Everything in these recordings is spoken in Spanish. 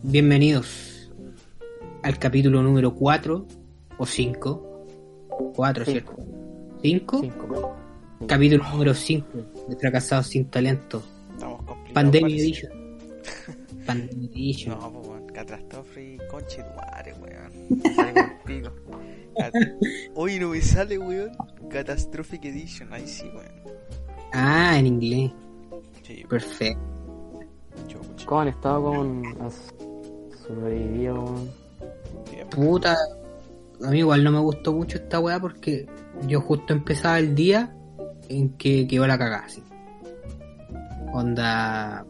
Bienvenidos al capítulo número 4 o 5. 4, ¿cierto? 5. Cinco. Capítulo número 5 de Fracasados sin Talento. Estamos complicados. Pandemia parece. Edition. Pandemia Edition. No, pues weón, catástrofe y conche tu madre, weón. Hoy no me sale, weón. Catastrophic Edition, ahí sí, weón. Ah, en inglés. Sí, Perfecto. ¿Cómo han estado con has weón? Bien. Puta. A mí igual no me gustó mucho esta weá porque yo justo empezaba el día en que quedó la cagada, así. Onda.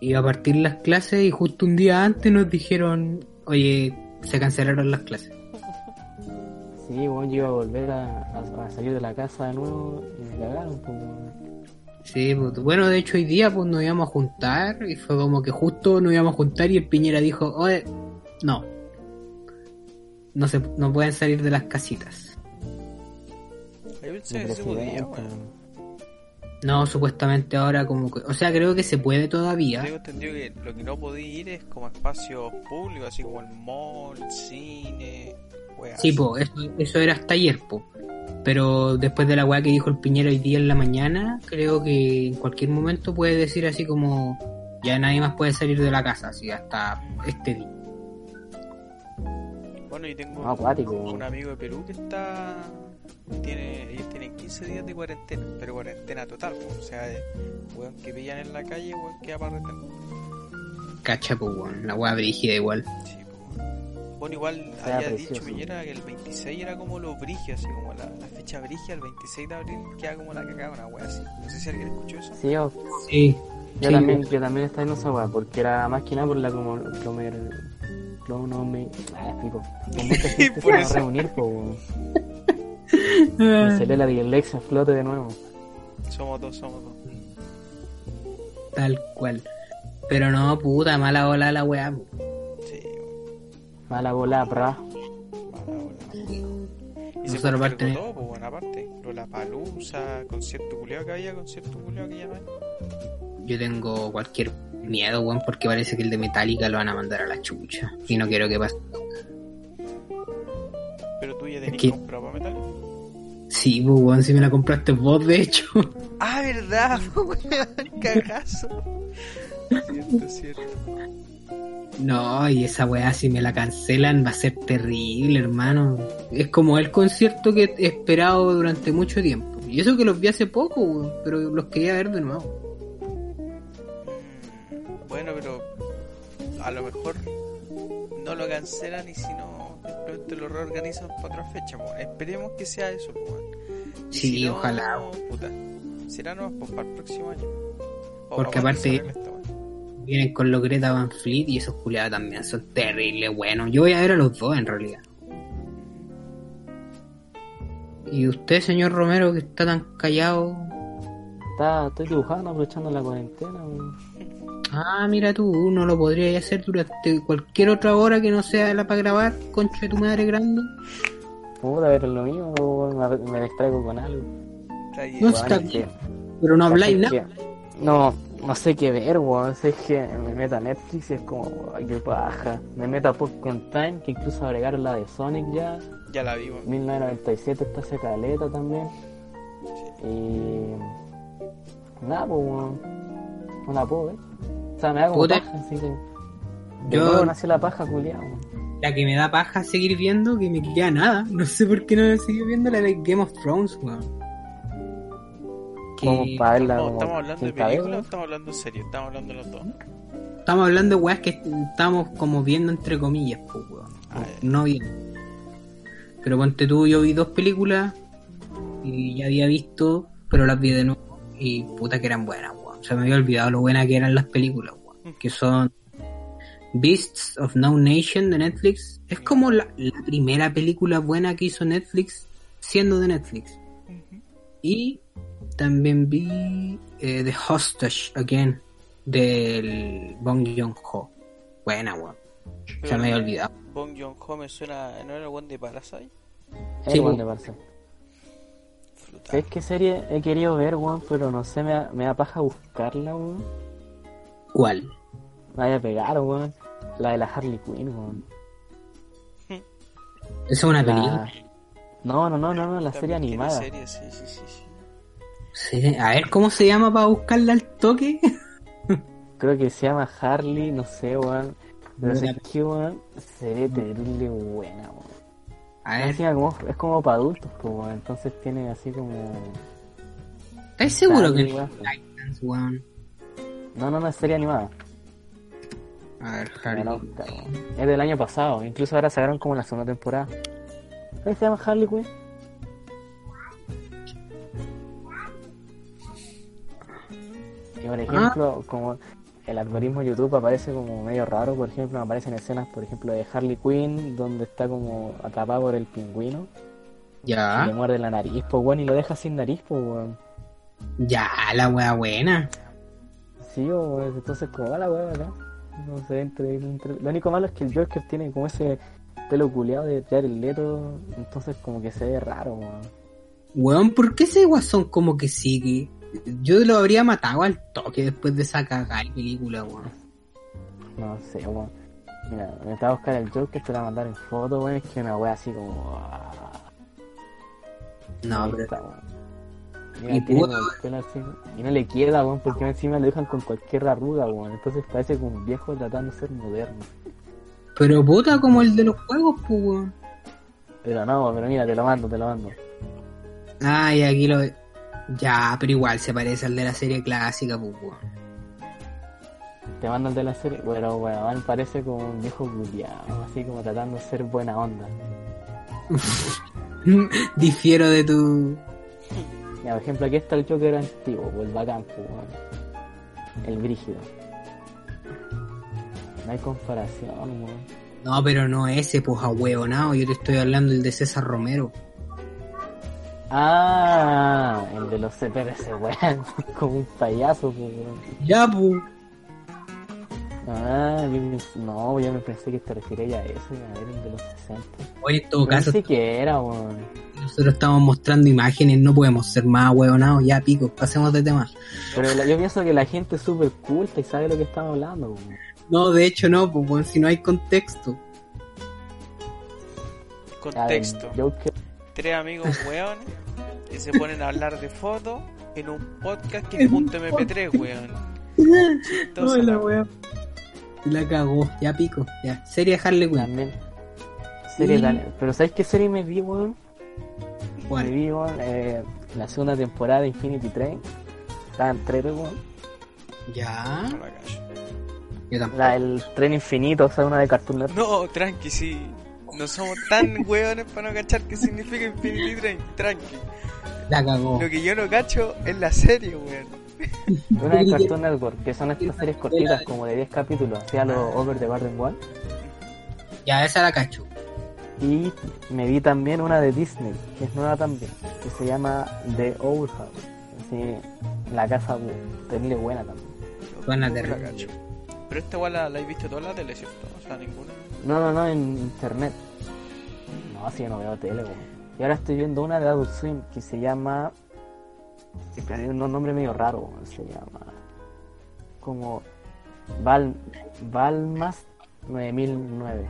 Iba a partir las clases y justo un día antes nos dijeron, oye, se cancelaron las clases. Sí, bueno, yo iba a volver a, a- a salir de la casa de nuevo y me cagaron, pues. Sí, pues, bueno, de hecho hoy día pues nos íbamos a juntar y fue como que justo nos íbamos a juntar y el Piñera dijo, oye, no. No se, no pueden salir de las casitas. Yo El pensé que se podía, presidente, weón. weón. No, supuestamente ahora como que, o sea, creo que se puede todavía. Tengo entendido que lo que no podía ir es como espacios públicos, así como el mall, cine, weas. Sí, pues, eso, eso era hasta ayer, po. Pero después de la weá que dijo el Piñera hoy día en la mañana, creo que en cualquier momento puede decir así como ya nadie más puede salir de la casa, así hasta este día. Bueno, y tengo Ah, un amigo de Perú que está. Tiene, ellos tienen 15 días de cuarentena, pero cuarentena total, o sea, weón que pillan en la calle, weón queda para retener. Cacha, pues, weón, la weá brígida igual. Sí. Bueno, igual Sea había precioso. dicho Piñera que el 26 era como lo brigio, así como la, la fecha brigia, el 26 de abril queda como la cagada, una wea así. No sé si alguien escuchó eso. Sí, yo, Sí. yo Sí, también, yo también estaba en esa weá, porque era más que nada por la como comer me ah, pico. Con mucha gente se Por va a eso. reunir, pues, weón. Me salió la dislexia flote de nuevo. Somos dos, somos dos. Tal cual. Pero no, puta, mala ola la weá. Mala bola, pra. Mala bola. Y se Nosotros aparte- postergó todo, pues bueno, aparte. La palusa, concierto culiao que había, concierto culiao que ya no hay. Yo tengo cualquier miedo, weón, porque parece que el de Metallica lo van a mandar a la chucha. Y no quiero que pase. Pero tú ya tenías ¿Qué? comprado para metal. Sí, pues, weón, si me la compraste vos, de hecho. Ah, verdad, weón, cagazo. Cierto, cierto. No, y esa weá, si me la cancelan, va a ser terrible, hermano. Es como el concierto que he esperado durante mucho tiempo. Y eso que los vi hace poco, weón, pero los quería ver de nuevo. Bueno, pero a lo mejor no lo cancelan y si no, simplemente lo reorganizan para otra fecha. pues. Esperemos que sea eso. weón. Sí, si no, ojalá. Puta, será no pues, para el próximo año. O Porque aparte-. Vienen con los Greta Van Fleet y esos culiados también son terribles, buenos. Yo voy a ver a los dos en realidad. Y usted, señor Romero, que está tan callado. Está, estoy dibujando aprovechando la cuarentena. Ah, mira tú, no lo podrías hacer durante cualquier otra hora que no sea la para grabar, concha de tu madre grande. Puta, pero es lo mismo, weón. me, me distraigo con algo. Está No está es bien. Pero no habláis nada. No, no sé qué ver, weón. Es que me meto a Netflix y es como, ay, qué paja. Me meto a Popcorn Time, que incluso agregaron la de Sonic ya. Ya la vi, weón. 1997 está esa caleta también. Y. Nada, pues, weón. La puedo ver. O sea, me da como Puta. paja, así que. Yo- nació la paja, culiao. weón. La que me da paja seguir viendo, que me queda nada. No sé por qué no he seguido viendo la de Game of Thrones, weón. Que- como ¿Estamos hablando de películas o estamos hablando en serio? Estamos hablando de los dos. Estamos hablando de weas que estamos como viendo entre comillas, pues, weón. Ah, No viendo. Pero ponte tú, yo vi dos películas y ya había visto, pero las vi de nuevo y puta que eran buenas, weón. Se me había olvidado lo buenas que eran las películas, weón. Que son Beasts of No Nation de Netflix. Es como la, la primera película buena que hizo Netflix siendo de Netflix. Y también vi eh, The Hostage Again del Bong Joon-ho. Buena, weón. Se me había olvidado. Bong Joon-ho me suena... ¿No era el one de Parasite? Es Sí, igual po. de. Frutal. ¿Sabes qué serie he querido ver, weón? Pero no sé, me da, me da paja buscarla, weón. ¿Cuál? Me vaya a pegar, weón. La de la Harley Quinn, weón. Esa es una La- película. No, no, no, no, no, la serie También animada. serie, sí, sí, sí, sí. Sí, A ver, ¿cómo se llama para buscarla al toque? Creo que se llama Harley, no sé, weón. Pero sé que, weón, se ve terrible buena, weón. A ver, como- es como para adultos, pues, weón. Entonces tiene así como... ¿estás seguro que no es weón? No, no, no, es serie animada. A ver, Harley. Es del año pasado, incluso ahora sacaron como la segunda temporada. ¿Cómo se llama Harley Quinn? Por ejemplo, como el algoritmo de YouTube aparece como medio raro, por ejemplo, aparecen escenas, por ejemplo, de Harley Quinn, donde está como atrapado por el pingüino, y le Ya, muerde la nariz, pues weón, y lo deja sin nariz, pues weón. ya, la wea buena. Sí, weón, entonces como va la weá acá. No sé, entre, entre- Lo único malo es que el Joker tiene como ese pelo culeado de Jared Leto, entonces como que se ve raro, weón. Weón, ¿por qué ese guasón como que sigue? Yo lo habría matado al toque después de esa cagada de película, weón. No sé, weón. Mira, me estaba a buscar el Joker, te la mandar en foto, weón, es que una weá así como... ah, No, ahí pero está. Mira, Y así, y no le queda, weón, porque encima lo dejan con cualquier arruga, weón. Entonces parece como un viejo tratando de ser moderno. Pero puta como el de los juegos, pues, weón. Pero no, pero mira, te lo mando, te lo mando. Ay, aquí lo... Ya, pero igual se parece al de la serie clásica, pues. Te mando el de la serie, bueno, weón, parece como un viejo culiado, así como tratando de ser buena onda. Difiero de tu... Ya, por ejemplo, aquí está el Joker antiguo, o el bacán, pues, weón. El brígido. No hay comparación, weón. No, pero no ese, pues, ahueonado. Yo te estoy hablando del de César Romero. Ah, el de los CPRC, weón, como un payaso, weón. Ya, pues. Ah, no, yo me pensé que te referías a eso, a ver, el de los 60. Oye, en todo No caso, sé qué era, weón. nosotros estamos mostrando imágenes, no podemos ser más ahueonados. Ya, pico, pasemos de tema. Pero la- yo pienso que la gente es súper culta y sabe lo que estamos hablando, weón. No, de hecho no, pues, weón, si no hay contexto. Ver, Contexto. Joker Tres amigos weones que se ponen a hablar de fotos en un podcast que es punto MP3, weón. Chistoso, No, la cagó, ya pico, ya. Serie Harley Quinn. también. Serie Sí. Pero ¿sabes qué serie me vi, weón? Me ¿Cuál? vi, weón, eh, la segunda temporada de Infinity Train. Estaba en trailer, weón. Ya. No la. Yo. La del tren infinito, o sea, una de Cartoon Network. No, tranqui, sí. No somos tan weones para no cachar qué significa Infinity Train. Tranqui. La cagó. Lo que yo no cacho es la serie, weón. Una de Cartoon Network, que son estas series cortitas como de 10 capítulos, hacía los Over the Garden Wall. Ya, esa la cacho. Y me vi también una de Disney, que es nueva también, que se llama The Owl House. Así, la casa. Terrible buena también. Buena cacho. Pero esta igual la, la he visto toda la tele, ¿cierto? O sea, ninguna. No, no, no, en internet. No, así yo no veo tele, weón. Y ahora estoy viendo una de Adult Swim que se llama. que tiene un nombre medio raro, weón, se llama. Como. Val. Valmas 9009.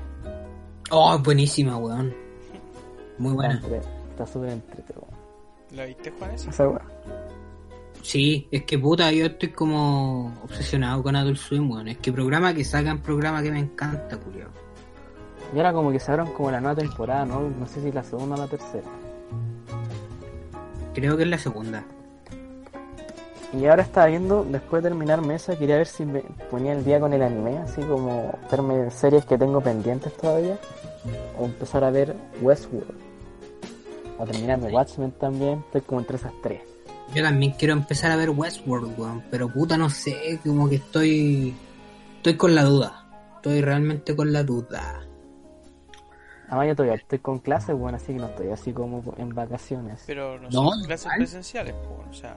Oh, buenísima, weón. Muy buena. Está súper entretenido. ¿La viste, Juan? esa? Weón. Sí, es que puta, yo estoy como obsesionado con Adult Swim, weón. Es que programa que sacan, programa que me encanta, culiao. Y ahora como que sacaron como la nueva temporada, ¿no? No sé si la segunda o la tercera. Creo que es la segunda. Y ahora estaba viendo, después de terminar mesa, quería ver si me ponía el día con el anime, así como verme series que tengo pendientes todavía. O empezar a ver Westworld. O terminarme Watchmen también, estoy como entre esas tres. Yo también quiero empezar a ver Westworld, weón. Pero puta, no sé, como que estoy. Estoy con la duda. Estoy realmente con la duda. Además yo todavía estoy con clases, bueno, así que no estoy así como en vacaciones. Pero no, No, son clases presenciales, po, o sea.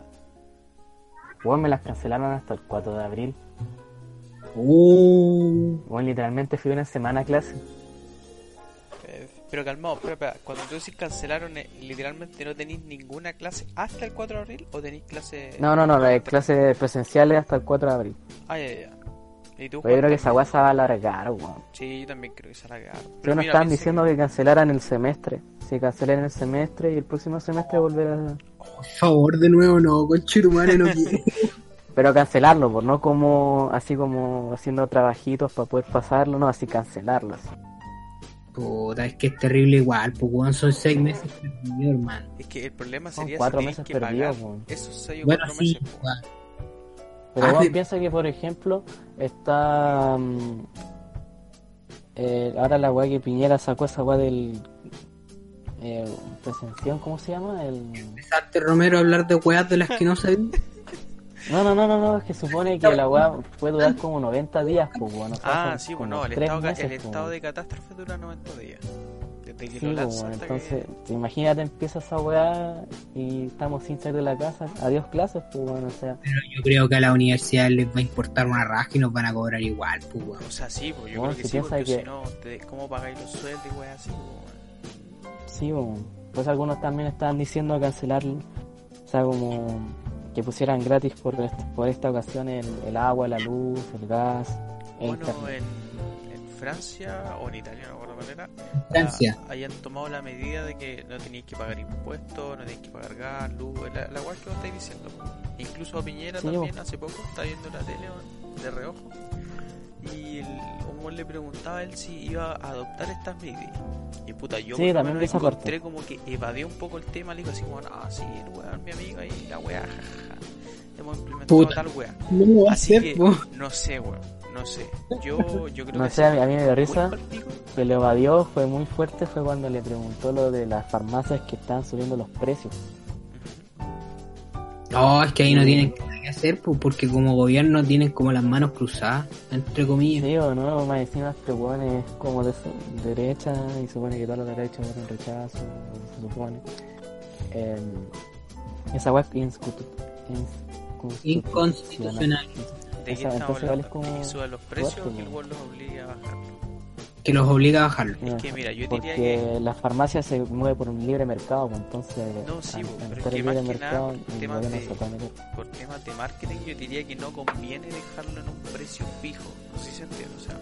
Bueno, me las cancelaron hasta el 4 de abril. Uh, Bueno, literalmente fui una semana a clase. eh, pero calmado, espera, espera. Cuando tú decís cancelaron, eh, literalmente no tenéis ninguna clase hasta el 4 de abril o tenéis clase. No, no, no, las clases presenciales hasta el 4 de abril. Ah, ya, ya. ¿Y tú, Pero yo creo que esa weá se va a alargar, weón. Sí, yo también creo que se la cagaron. Pero Pero nos mira, estaban diciendo que cancelaran el semestre. Si cancelaran el semestre y el próximo semestre volver a... Por favor, de nuevo, no, conchetumare, no quiero. Pero cancelarlo, pues no como así como haciendo trabajitos para poder pasarlo, no, así cancelarlo. así. Puta, es que es terrible igual, pues weón, son seis meses perdidos, hermano. Es que el problema Son sería cuatro si tenéis meses que pagar perdidos, po. esos seis o Bueno, cuatro sí, meses. po. Pero Ah, sí. piensa que, por ejemplo, está... mm, eh, ahora la weá que Piñera sacó esa weá del... Eh, presención, ¿cómo se llama? El... Empezaste, Romero, a hablar de weas de las que no sabía. No, no, no, no, no, es que supone que la weá puede durar como 90 días, pues bueno. Ah, sí, bueno, el tres estado, meses, el pues, estado de catástrofe dura 90 días. Que Sí, pues, bueno, entonces, que... te imagínate, empieza esa weá y estamos sin salir de la casa. Adiós clases, pues bueno, o sea, Pero yo creo que a la universidad les va a importar una raja y nos van a cobrar igual, pues weón. O sea, sí, pues yo Bueno, creo que si sí, piensa porque que- si no, te- ¿cómo pagáis los sueldos y weas así? pues, sí, pues, pues algunos también estaban diciendo cancelar, o sea, como que pusieran gratis por, por esta ocasión el, el agua, la luz, el gas, el Bueno, internet. en Francia o en Italia, no me acuerdo cuál era, Francia. ah, hayan tomado la medida de que no tenéis que pagar impuestos, no tenéis que pagar gas, luz, la, la weá que vos estáis diciendo. Incluso a Piñera Sí, también hace poco está viendo la tele de reojo y el, un le preguntaba a él si iba a adoptar estas medidas. Y puta, yo Sí, también esa encontré parte. como que evadió un poco el tema, le dijo así como, ah, sí, el weón, mi amiga y la weá, jajaja. Hemos implementado Puta. tal weá. No Así hacer, que, po. no sé, weón, no sé. Yo, yo creo No que sé, a mí, a mí me dio risa que lo evadió, fue muy fuerte, fue cuando le preguntó lo de las farmacias que estaban subiendo los precios. No, es que ahí no tienen nada que hacer, pues, porque como gobierno tienen como las manos cruzadas, entre comillas. Sí o no, más encima este weón es como de derecha y supone que todos los derechos votan rechazo, se supone. Eh, esa weá es ins- Inconstitucional. ¿De qué estamos hablando? como ¿Que suban los precios fuerte, o que el los obliga a bajar? Que los obliga a bajarlo. Es que mira, yo diría Porque que las farmacias se mueven por un libre mercado, pues, entonces No, sí, pero es que más que nada mercado por el temas de- por temas de marketing yo diría que no conviene dejarlo en un precio fijo. No sé si se entiende. O sea,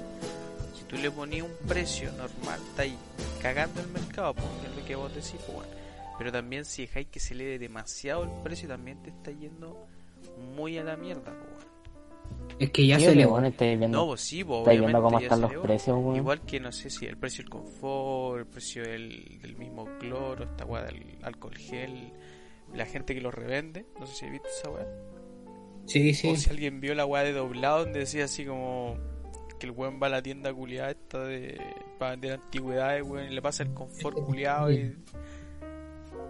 si tú le ponías un precio normal, está ahí cagando el mercado, pues, es lo que vos decís, pues bueno. Pero también si dejáis que se eleve demasiado el precio, también te está yendo muy a la mierda, pues. Es que ya Sí, se le weón, estáis viendo, No, pues sí, pues estáis viendo cómo están los elevó. precios. Igual que no sé si el precio del confort, el precio del, del mismo cloro, esta weá del alcohol gel, la gente que lo revende, no sé si viste esa weá. Sí, sí. O si alguien vio la weá de doblado donde decía así como que el weón va a la tienda culiada esta de para vender antigüedades, weón, y le pasa el confort culiado y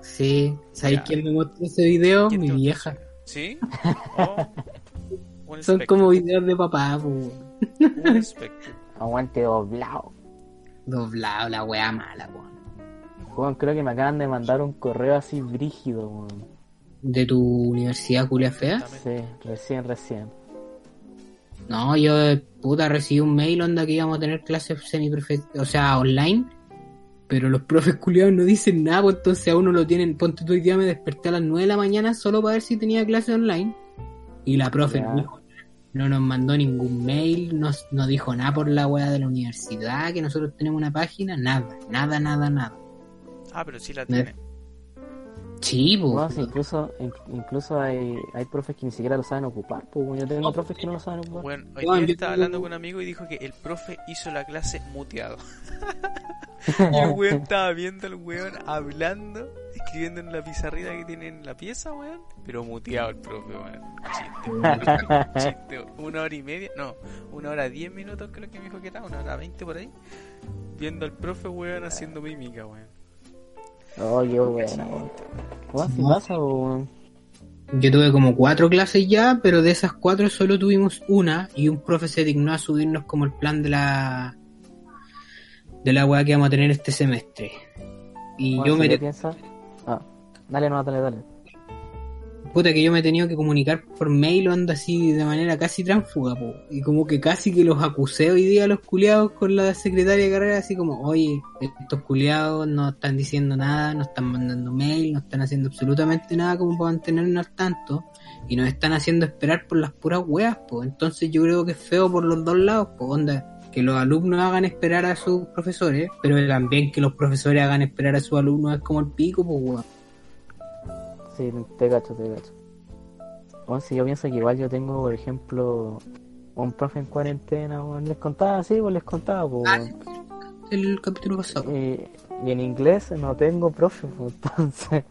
Sí. ¿Sabéis quién me mostró ese video? ¿Quién Mi vieja. ¿Sí? Oh, un Son como videos de papá, pues. un espectro. Aguante doblado. Doblado, la wea mala, weón. Weón, creo que me acaban de mandar un correo así brígido, weón. ¿De tu universidad, culia fea? Sí, recién, recién. No, yo, puta, recibí un mail onda que íbamos a tener clases semi o sea, online. Pero los profes culiados no dicen nada, pues entonces a uno lo tienen. Ponte tú hoy día me desperté a las 9 de la mañana solo para ver si tenía clase online. Y la profe Ya. no, dijo nada. No nos mandó ningún mail, no, no dijo nada por la wea de la universidad, que nosotros tenemos una página, nada, nada, nada, nada. Ah, pero sí la Me- tiene. Sí, pues. No, sí, incluso, in- incluso hay, hay profes que ni siquiera lo saben ocupar, pues yo tengo No, profes que no lo saben ocupar. Bueno, hoy día yo estaba hablando con un amigo y dijo que el profe hizo la clase muteado. y el weón estaba viendo al weón hablando, escribiendo en la pizarrita que tiene en la pieza, weón. Pero muteado el profe, weón. Chiste, weón. Chiste, una hora y media, no, una hora diez minutos creo que me dijo que era, una hora veinte por ahí. Viendo al profe, weón, haciendo mímica, weón. Oh, qué bueno, weón. Si pasa, weón. Yo tuve como cuatro clases ya, pero de esas cuatro solo tuvimos una y un profe se dignó a subirnos como el plan de la de la weá que vamos a tener este semestre. Y Weón, yo me piensa- Ah, dale, no, dale, dale. puta que yo me he tenido que comunicar por mail onda así de manera casi tránfuga, po. y como que casi que los acusé hoy día a los culiados con la secretaria de carrera así como, "Oye, estos culiados no están diciendo nada, no están mandando mail, no están haciendo absolutamente nada como para mantenernos al tanto." y nos están haciendo esperar por las puras weas, pues. Entonces yo creo que es feo por los dos lados, pues, onda. Que los alumnos hagan esperar a sus profesores, pero también que los profesores hagan esperar a sus alumnos es como el pico, pues, weón. Sí, te gacho, te gacho. Bueno, si yo pienso que igual yo tengo, por ejemplo, un profe en cuarentena, les contaba así, pues les contaba, pues. El capítulo pasado. Y, y en inglés no tengo profe, pues, entonces.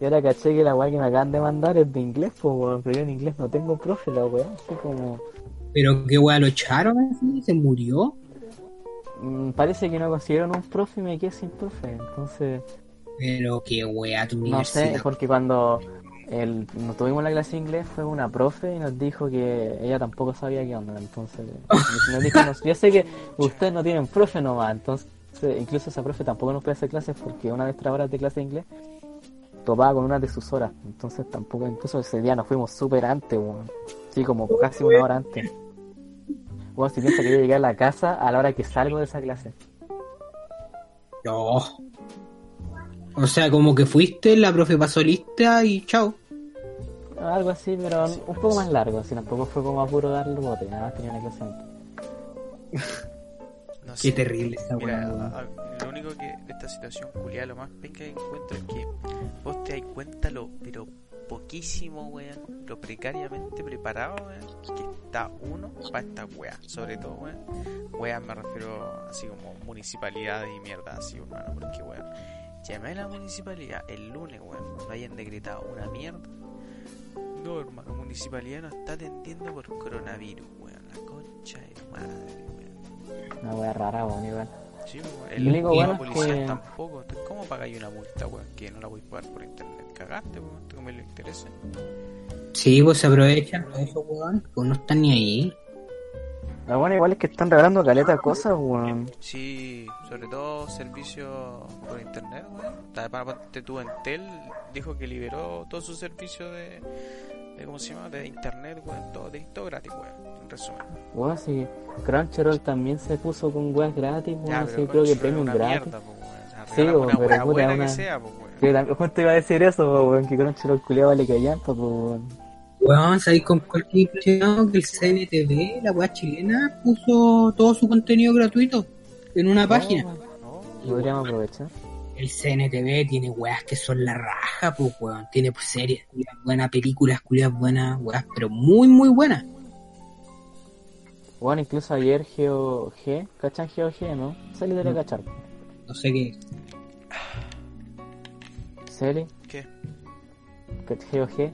y ahora caché que la weá que me acaban de mandar es de inglés, pues, weón, pero yo en inglés no tengo profe, la weá, así como. Pero qué weá lo echaron así, se murió. mm, parece que no consiguieron un profe y me quedé sin profe, entonces. Pero qué weá tu No sé, porque cuando el, nos tuvimos la clase de inglés fue una profe y nos dijo que ella tampoco sabía qué onda, entonces nos dijo, "No, yo sé que ustedes no tienen profe nomás, entonces incluso esa profe tampoco nos puede hacer clases porque una de nuestras horas de clase de inglés topaba con una de sus horas, entonces tampoco, incluso ese día nos fuimos súper antes, weón. Sí, como casi una hora antes. Bueno, si piensa que yo llegué a la casa a la hora que salgo de esa clase. No. O sea, como que fuiste, la profe pasó lista y chao. Algo así, pero un poco más largo, así tampoco fue como a puro darle bote, nada más tenía una clase antes. No Qué terrible esa Mira, a- a- lo único que de esta situación culiada, lo más penca que encuentro es que vos te das cuenta lo, pero poquísimo, weón, lo precariamente preparado, weón, que está uno para esta weá, sobre todo, weón. Weón me refiero así como municipalidades y mierda así, hermano, porque weón, llamé a la municipalidad el lunes, weón, no hayan decretado una mierda. No, hermano, municipalidad no está atendiendo por coronavirus, weón, la concha de madre, weón. Una wea rara, weón, igual. Sí, pues, Lo el único y bueno los es policías que- tampoco. ¿Cómo pagáis una multa, weón? Que no la voy a pagar por internet. Cagaste, weón. ¿Tú me lo interesa? Sí, pues se aprovechan de eso, weón. Pues no están ni ahí. Lo bueno igual es que están regalando caleta cosas, weón. Sí, sobre todo servicios por internet, weón. Aparte tú Entel dijo que liberó todo su servicio de, de ¿cómo se llama? De internet, weón. Todo, de, todo gratis, weón. En resumen. Weón, sí. Crunchyroll también se puso con weas gratis, weón. Ya, así pero creo que premium una gratis. mierda, po, weón. O sea, Sí, weón, una pero puta, buena una- que sea, po, weón. Justo iba a decir eso, po, weón, que Crunchyroll culiado vale pues, weón. Weón, ¿sabéis con cuál quedé impresionado? Que el CNTV, la weá chilena, puso todo su contenido gratuito en una página. Oh, No, Podríamos aprovechar. El CNTV tiene weas que son la raja, pues weón. Tiene pues, series culias buenas, películas culias buenas, weas, pero muy, muy buenas. Bueno, incluso ayer Geo G, ¿cachan Geo G, no? Sally debería Mm. cachar. No sé qué. Sally, ¿Qué? que Geo G,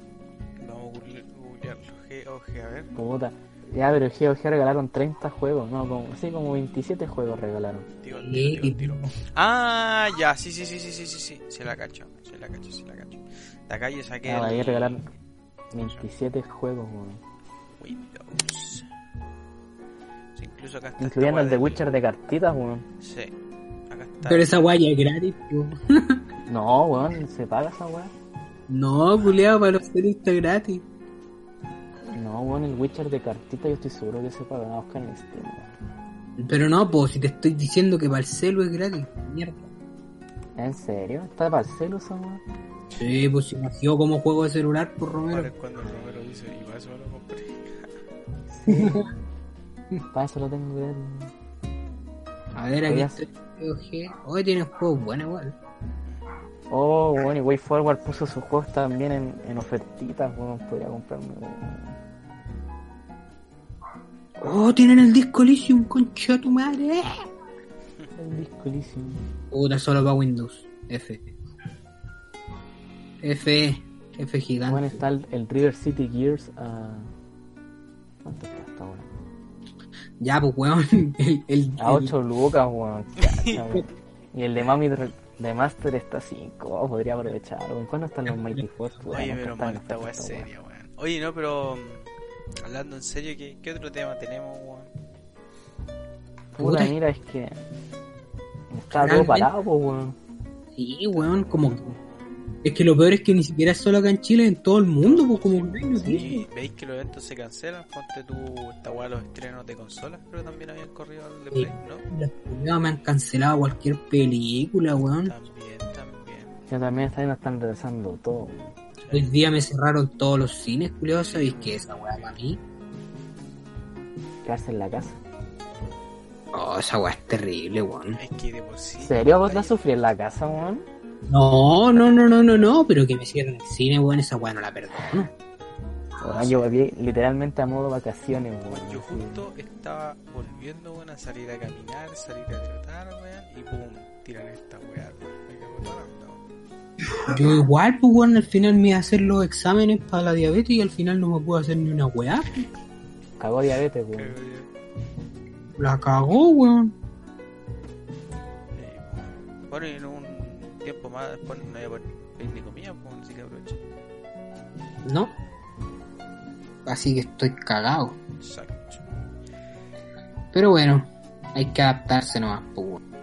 Vamos a googlear- googlearlo. G o G, a ver. puta. Ya, pero Geo G regalaron 30 juegos, no, como, sí, como 27 juegos regalaron. Tiro, tiro, tiro, tiro. Ah, ya, sí, sí, sí, sí, sí, sí, sí, se la cacho, se la cacho, se la cacho. De acá yo saqué Ah, el ayer regalaron 27 juegos, weón. Windows. Sí, incluso acá está. Incluyendo el de Witcher de cartitas, weón. Sí, acá está. Pero esa weá ya es gratis, pues. No, weón, se paga esa weá. No, culiado, para los está gratis. No, weón, el Witcher de cartitas yo estoy seguro que se paga. Vamos a buscar en Steam, weón. Pero no, pues si te estoy diciendo que para el celu es gratis. Mierda. ¿En serio? ¿Está para el celu esa? Sí, pues si nació como juego de celular por Ahora Romero. es cuando Romero dice, y para eso me lo compré. Para eso lo tengo que ver. A ver, aquí GOG. Hoy tiene juegos buenos igual. Oh, bueno, y Way Forward puso sus juegos también en, en ofertitas, weón. Podría comprarme. weón. Oh, tienen el disco Elysium, concha tu madre. El disco Elysium. Puta, solo para Windows. F. F. F gigante. Bueno, está el, el River City Gears a. ¿Cuánto está esta weá? Ya, pues weón. El, el, A 8 lucas, weón. Y el de Mami de Master está a 5. Oh, podría aprovechar, weón. ¿Cuándo están los Mighty Force? Oye, pero mal, esta weón. seria, weón. Oye, no, pero. Hablando en serio, ¿qué, qué otro tema tenemos, weón? Puta, mira, es que. Está todo parado, weón. Sí, weón, como. Es que lo peor es que ni siquiera es solo acá en Chile, en todo el mundo, pues como no. Y veis que los eventos se cancelan, ponte tú esta weá los estrenos de consolas, pero también habían corrido al de Sí. Play, ¿no? Los me han cancelado cualquier película, weón. También, también. Ya también están, están retrasando todo. Sí, Hoy día me cerraron todos los cines, culiao, ¿sabéis que esa weá para mí? Quedarse en la casa. Oh, esa weá es terrible, weón. Es que de por sí. ¿En serio vos la sufrí en la casa, weón? No, no, no, no, no, no, pero que me cierren el cine, weón, esa weá no la perdono. Weón, yo volví literalmente a modo vacaciones, Weón, yo justo estaba volviendo, weón, a salir a caminar, salir a trotar, weón, y pum, tiran esta weá, weón. Yo igual, pues, weón, al final me iba a hacer los exámenes para la diabetes y al final no me puedo hacer ni una weá. Cagó diabetes, weón. La cagó, weón. eh, Bueno, y en un tiempo más después no voy a poder pedir ni comida, pues así que aprovecho. No. Así que estoy cagado. Exacto. Pero bueno, hay que adaptarse nomás, pues, weón.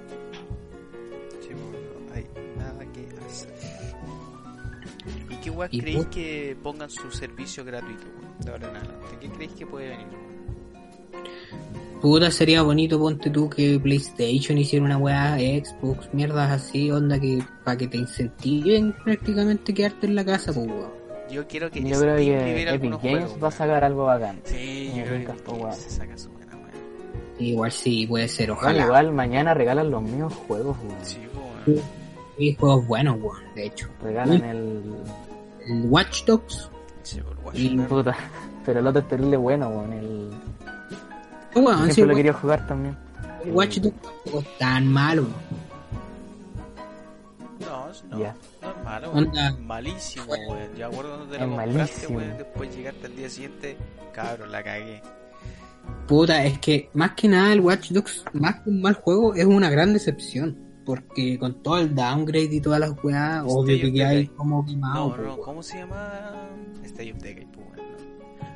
¿Y ¿Y creéis que pongan su servicio gratuito, de ahora en adelante? ¿Qué creéis que puede venir? Puta, sería bonito, ponte tú, que PlayStation hiciera una weá, Xbox, mierdas así, onda que para que te incentiven prácticamente quedarte en la casa, pues, weón. Yo quiero que Yo creo que Epic Games juegos, va a sacar algo bacán. Sí, yo creo que Epic se saca su buena weá. Igual sí, puede ser, Bueno, ojalá. igual mañana regalan los mismos juegos, weón. Sí, weón. Hay juegos buenos, weón, de hecho. Regalan el... El Watch Dogs, Sí, por Watch Y- Dogs. Puta. Pero el otro es terrible bueno, weón. El... weón, sí, Siempre lo weón, quería jugar también. Watch Dogs tampoco es tan malo. No, es- no, no es malo, Onda. es malísimo, weón. Ya acuerdo cuando te lo compraste, malísimo. weón. Después llegaste al día siguiente, cabrón, la cagué. Puta, es que más que nada el Watch Dogs, más que un mal juego, es una gran decepción. Porque con todo el downgrade y todas las weas, State obvio que Decay. como quemado. No, no. ¿cómo se llama? Stay of Decay, pues, weón.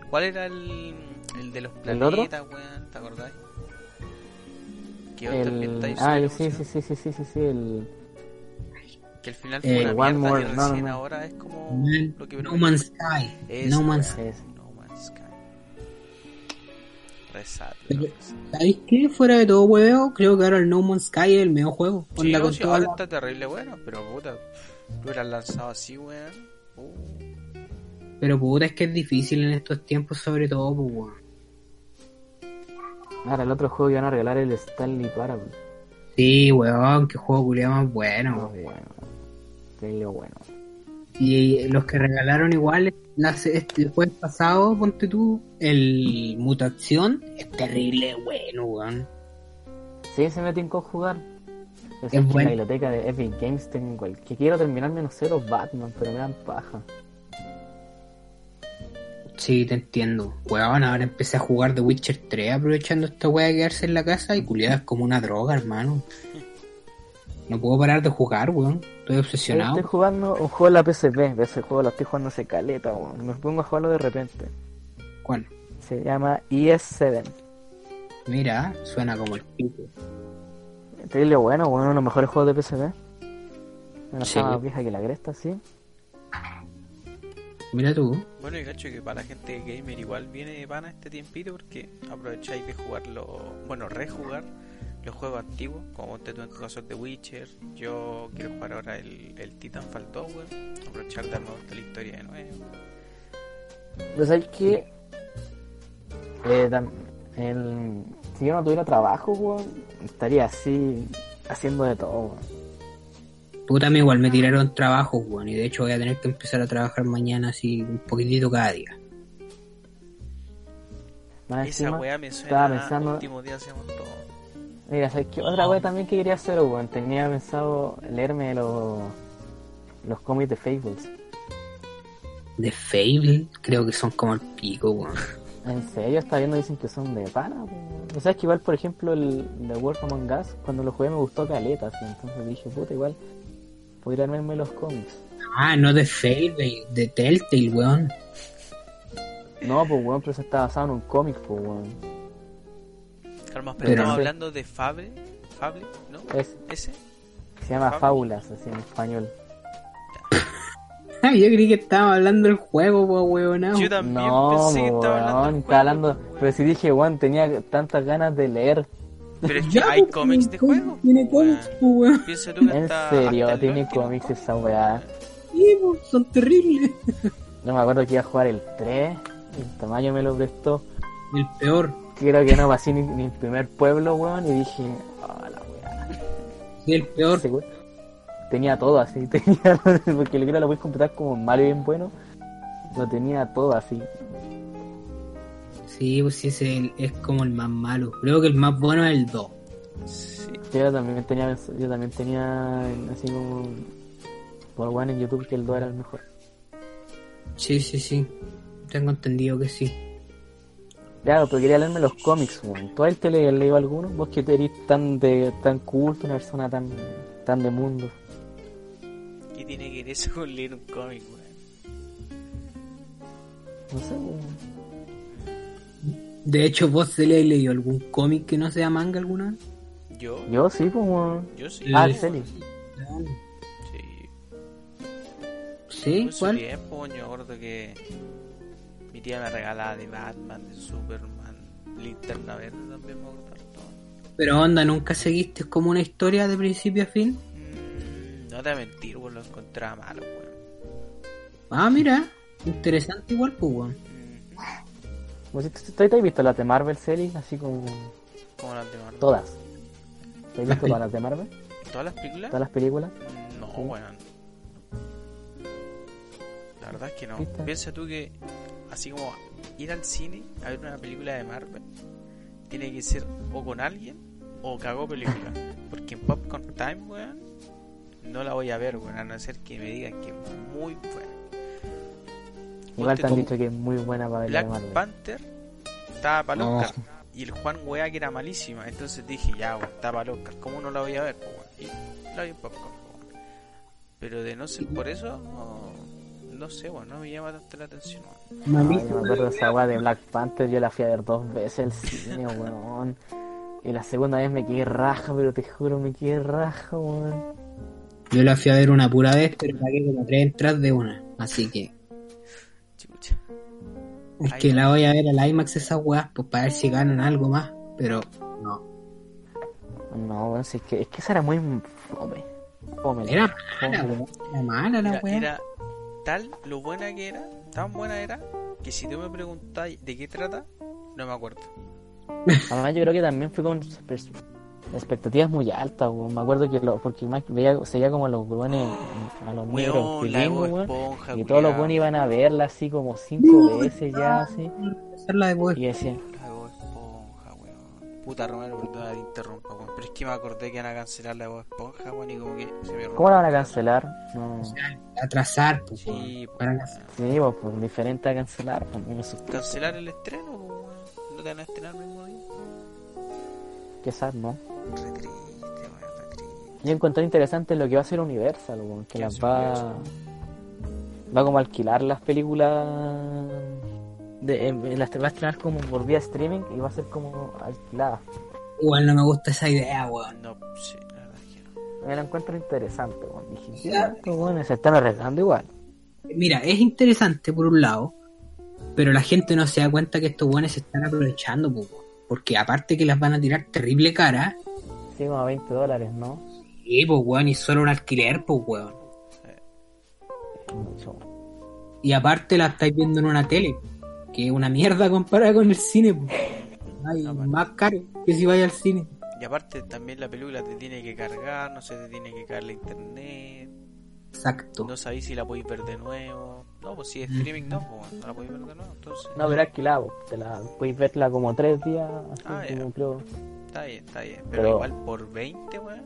no. ¿Cuál era el, el de los ¿El planetas, weón? ¿Te acordás? Que El... ambientáis Ah, el- sí, sí, sí, sí, sí, sí, sí, el... Que al final Eh, fue una One mierda More- y no, no, recién no. ahora es como Man- lo que no. Man's Sky. No Man's Sky. Pero-. ¿Sabéis qué? Fuera de todo huevo, creo que ahora el No Man's Sky es el mejor juego. Sí, Onda no, con sí, toda ahora la- está terrible bueno, pero puta, lo hubieran lanzado así, weón. Uh, Pero puta, es que es difícil en estos tiempos, sobre todo, pues, weón. Ahora el otro juego que van a regalar es el Stanley Parable. Sí, weón, qué juego culiado más bueno. No, bueno. Terrible bueno. Y los que regalaron igual las- este, el jueves pasado, ponte tú, el Mutación, es terrible bueno, weón. Sí, se meten con jugar. Es en bueno. la biblioteca de Epic Games tengo igual. Que quiero terminar menos cero Batman, pero me dan paja. Sí, te entiendo. Weón, ahora empecé a jugar The Witcher 3 aprovechando esta weá de quedarse en la casa y culiado es como una droga, hermano. No puedo parar de jugar, weón. Estoy Yo obsesionado. Estoy jugando un juego en la PSP. Ese juego lo estoy jugando hace caleta, weón. Me pongo a jugarlo de repente. ¿Cuál? Se llama E ES7. Mira, suena como el pico. Terrible bueno, weón. Uno de los mejores juegos de PSP. Una Sí. más vieja que la cresta, sí. Mira tú. Bueno, y cacho que para la gente gamer igual viene de pana este tiempito porque aprovecháis de jugarlo, bueno, rejugar los juegos antiguos, como te en tu caso el de Witcher, yo quiero jugar ahora el, el Titanfall 2, weón, aprovechar de darme vuelta la historia de nuevo. Pero sabes que. Eh, el- si yo no tuviera trabajo, weón, estaría así, haciendo de todo, weón. Puta, me igual me tiraron trabajo, weón. Y de hecho voy a tener que empezar a trabajar mañana así un poquitito cada día. Más Esa encima, weá me suena estaba a pensando- último día hacemos todo. Mira, ¿sabes qué? Otra wea también que quería hacer, weón. Tenía pensado leerme los, los cómics de Fables. De Fable, creo que son como el pico, weón. En serio, está viendo, dicen que son de pana, weón. O sea, es que igual, por ejemplo, el de Wolf Among Us, cuando lo jugué me gustó caleta, así, entonces dije, puta, igual, podría verme los cómics. Ah, no de Fable, de Telltale, weón. No, pues weón, pero eso está basado en un cómic, pues weón. Calma, pero, Pero- estamos hablando de Fable, Fable, ¿no? Es, Ese. se llama Fábulas. Fábulas, así en español. Ah, yo creí que estaba hablando del juego, po, weón. Yo también No, pensé que estaba hablando weón, del estaba juego, hablando, weón. pero si dije, weón, tenía tantas ganas de leer. Pero es que hay cómics de juego. Tiene cómics, po, weón. Piensa tú que En está serio, tiene cómics esa weá. Sí, son terribles. No me acuerdo que iba a jugar el 3. y El tamaño me lo prestó. El peor. Creo que no pasé ni, ni el primer pueblo, weón. Y dije, ah, la weá. Sí, el peor. Tenía todo así. Tenía, porque el que lo puedes completar como malo y bien bueno. Lo tenía todo así. Sí, pues sí, ese es como el más malo. Creo que el más bueno es el 2. Sí. Yo también tenía, yo también tenía así como por weón en YouTube que el 2 era el mejor. Sí, sí, sí. Tengo entendido que sí. Claro, pero quería leerme los cómics, weón. ¿Tú a él te le leído alguno? Vos que eres tan de tan culto, una persona tan tan de mundo. ¿Qué tiene que ver eso con leer un cómic, weón? No sé, weón. De hecho, ¿vos se le has leído algún cómic que no sea manga alguna vez? ¿Yo? Yo sí, pues weón. Yo sí. Ah, Celi. Sí. ¿Sí? ¿Cuál? tiempo, yo acuerdo que mi tía me regalaba de Batman, de Superman, Linterna Verde también me acuerdo. Pero onda, ¿nunca seguiste como una historia de principio a fin? Mm, no te voy a mentir, weón, lo encontraba malo, weón. Ah, mira. Interesante igual, pues, weón. Mm, Como si tú- ¿Tú te has visto las de Marvel Celi? Así como ¿Cómo las de Marvel? todas. ¿Te has visto todas las de Marvel? ¿Todas las películas? ¿Todas las películas? No, Sí. weón. La verdad es que no. ¿Viste? Piensa tú que, así como ir al cine a ver una película de Marvel, tiene que ser o con alguien o cagó película. Porque en Popcorn Time, weón, no la voy a ver, weón, a no ser que me digan que es muy buena. Igual te han dicho que es muy buena para ver Black Marvel. Panther estaba para. Oscar y el Juan weá que era malísima. Entonces dije, ya, weón, está para Oscar. ¿Cómo no la voy a ver? weón? Y la vi en Popcorn, po, weón. Pero de no ser por eso, no, no sé, weón, no me llama tanto la atención. weón. ¿No Ay, visto? me acuerdo de esa weá de Black Panther, yo la fui a ver dos veces al cine, weón. Y la segunda vez me quedé raja, pero te juro, me quedé raja, weón. Yo la fui a ver una pura vez, pero pagué como tres entradas de una. Así que Chucha. es que no. la voy a ver al IMAX esas weas, pues para ver si ganan algo más. Pero no. No, weón, si es que, es que esa era muy fome. Era mala. Era mala la Era, wea. era tal lo buena que era, tan buena era, que si tú me preguntáis de qué trata, no me acuerdo. Además, yo creo que también fue con expectativas muy altas, weón. Me acuerdo que lo, porque más veía, seguía como a los weones, a los negros Y todos los buenos iban a verla así como cinco veces ya, así. Y decían, Puta Romero, perdona te interrumpa, weón. Pero es que me acordé que iban a cancelar la Bob Esponja, weón, y como que se me ¿cómo la van a cancelar? No. atrasar, pues, Sí, weón. pues, Para- weón. Sí, pues, pues, diferente a cancelar, pues, no me asusta. Cancelar el estreno, weón. No te van a estrenar el mismo día. Que sad, ¿no? Re triste, weón, re triste. Yo encontré interesante lo que va a hacer Universal, weón, que ¿Qué las va Universal? va como a alquilar las películas de, en- las va a estrenar como por vía streaming y va a ser como alquiladas. Igual no me gusta esa idea, weón. No, sí, la verdad es que no. Me la encuentro interesante, weón. Dije, ya, weones se están arriesgando igual. Mira, es interesante por un lado, pero la gente no se da cuenta que estos weones se están aprovechando, pues, weón. Porque aparte que las van a tirar terrible cara, Sí, como a 20 dólares, ¿no? y pues weón, y solo un alquiler, pues weón. Es mucho. Y aparte la estáis viendo en una tele, que es una mierda comparada con el cine. Ay, más caro que si vaya al cine. Y aparte también la película te tiene que cargar, no se te tiene que caer la internet, Exacto. no sabéis si la podéis ver de nuevo. No, pues si es streaming no, pues no la podéis ver de nuevo, entonces. No, pero alquilada, po. te la puedes verla como tres días, así Ah, como creo. Está bien, está bien. Pero, Pero- igual por 20, weón.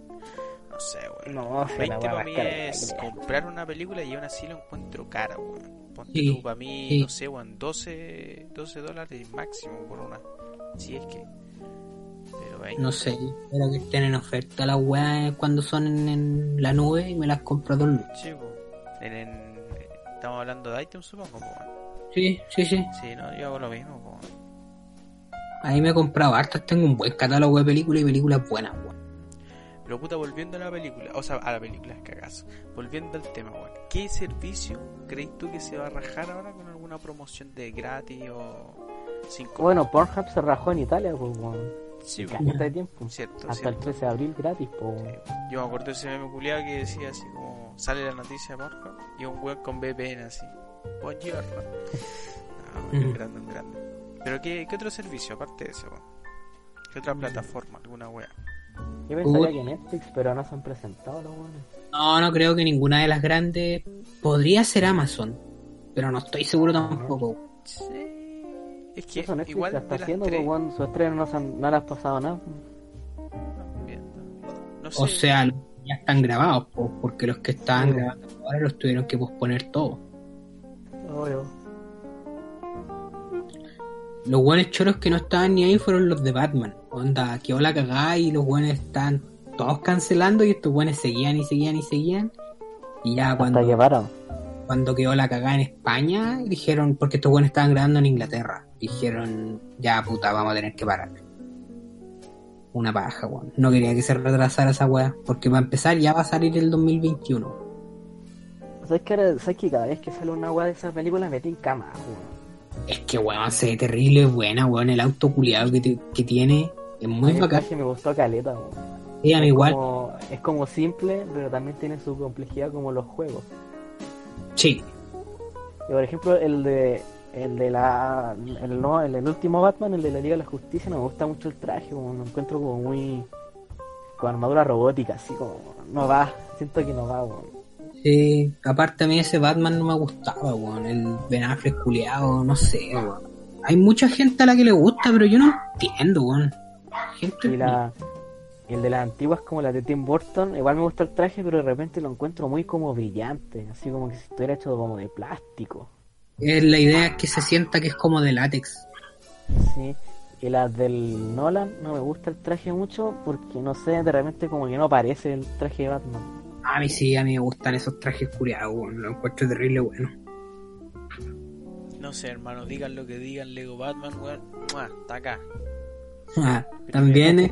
No sé, weón. No, si la 20 weá para mí es comprar una película y aún así lo encuentro cara, weón. Ponte Sí, tú, para mí, sí. no sé, weón, 12, 12 dólares máximo por una. Si es que. Pero 20. No sé, espero que estén en oferta las weas cuando son en, en la nube y me las compro a dos. Sí. En, en- estamos hablando de iTunes, supongo, po, weón. Sí, sí, sí. Sí, no, yo hago lo mismo, po, weón. Ahí me he comprado hartas, tengo un buen catálogo de películas y películas buenas, weón. Pero puta, volviendo a la película, o sea, a la película, es cagazo. Volviendo al tema, weón. ¿Qué servicio crees tú que se va a rajar ahora con alguna promoción de gratis o cobrar? Bueno, Pornhub se rajó en Italia, pues, weón. Sí, de tiempo. Cierto, Hasta cierto. el 13 de abril gratis, po. Yo me acuerdo de ese meme culiado que decía así como sale la noticia de Pornhub y un weón con VPN así. Buongiorno. Weón, un grande, un grande. Pero ¿qué, qué otro servicio aparte de ese, weón? ¿Qué otra plataforma? ¿Alguna wea? Yo pensaría Uy. que Netflix, pero no se han presentado los buenos. No, no creo que ninguna de las grandes. Podría ser Amazon, pero no estoy seguro tampoco. Sí. Es que Eso Netflix igual la está haciendo, tres... pues, weón, su estreno no, se han- no le has pasado nada. También, también. No sé, O sea, los que ya están grabados, po, porque los que estaban Sí. grabando ahora los tuvieron que posponer todo. Obvio. Los buenos choros que no estaban ni ahí fueron los de Batman. Onda, quedó la cagada y los buenos estaban todos cancelando y estos buenos seguían y seguían y seguían. Y ya Hasta que cuando, cuando quedó la cagada en España, dijeron, porque estos buenos estaban grabando en Inglaterra, dijeron, ya puta, vamos a tener que parar. Una paja, weón. No quería que se retrasara esa weá, porque para empezar ya va a salir el 2021. ¿Sabes que, ahora- ¿Sabes que cada vez que sale una weá de esa película me tinca más, weón? Es que, weón, se ve terrible, buena, weón. El auto culiado que, que tiene es muy bacán. me gustó caleta. Sí, a mí es igual. Como, es como simple, pero también tiene su complejidad como los juegos. Sí, Y por ejemplo, el de el de la el, no, el, el último Batman, el de la Liga de la Justicia, no me gusta mucho el traje, como lo encuentro como muy con armadura robótica, así como no va, siento que no va, weón. sí. Aparte a mí ese Batman no me gustaba, weón. El Ben Affleck culiado, no sé, weón. Hay mucha gente a la que le gusta, pero yo no entiendo, weón. Gente... Y la y el de las antiguas como la de Tim Burton, igual me gusta el traje, pero de repente lo encuentro muy como brillante, así como que si estuviera hecho como de plástico. Es la idea es que se sienta que es como de látex. Sí. Y las del Nolan no me gusta el traje mucho porque no sé, de repente como que no parece el traje de Batman. A mí sí, a mí me gustan esos trajes culiados, weón. Lo encuentro terrible, bueno. No sé, hermano, digan lo que digan, Lego Batman, weón. ¡mua! Está acá. Ah, también es...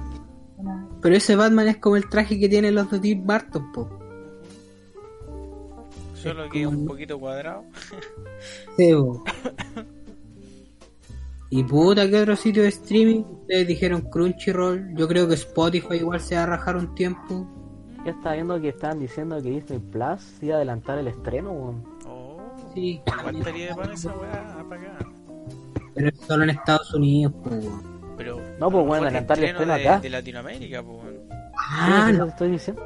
Pero ese Batman es como el traje que tienen los de Tim Burton, po. Solo que es un poquito cuadrado. Sí, po. Y puta, ¿qué otro sitio de streaming? Ustedes dijeron Crunchyroll. Yo creo que Spotify igual se va a rajar un tiempo. Yo estaba viendo que estaban diciendo que Disney Plus iba a adelantar el estreno, weón. Oh, Sí, de pan esa weá para acá. pero es solo en Estados Unidos, po. weón. Pero. No, pues, lo bueno, adelantar el estreno de, acá. de Latinoamérica, pues. Ah, ¿Qué no, te estoy diciendo?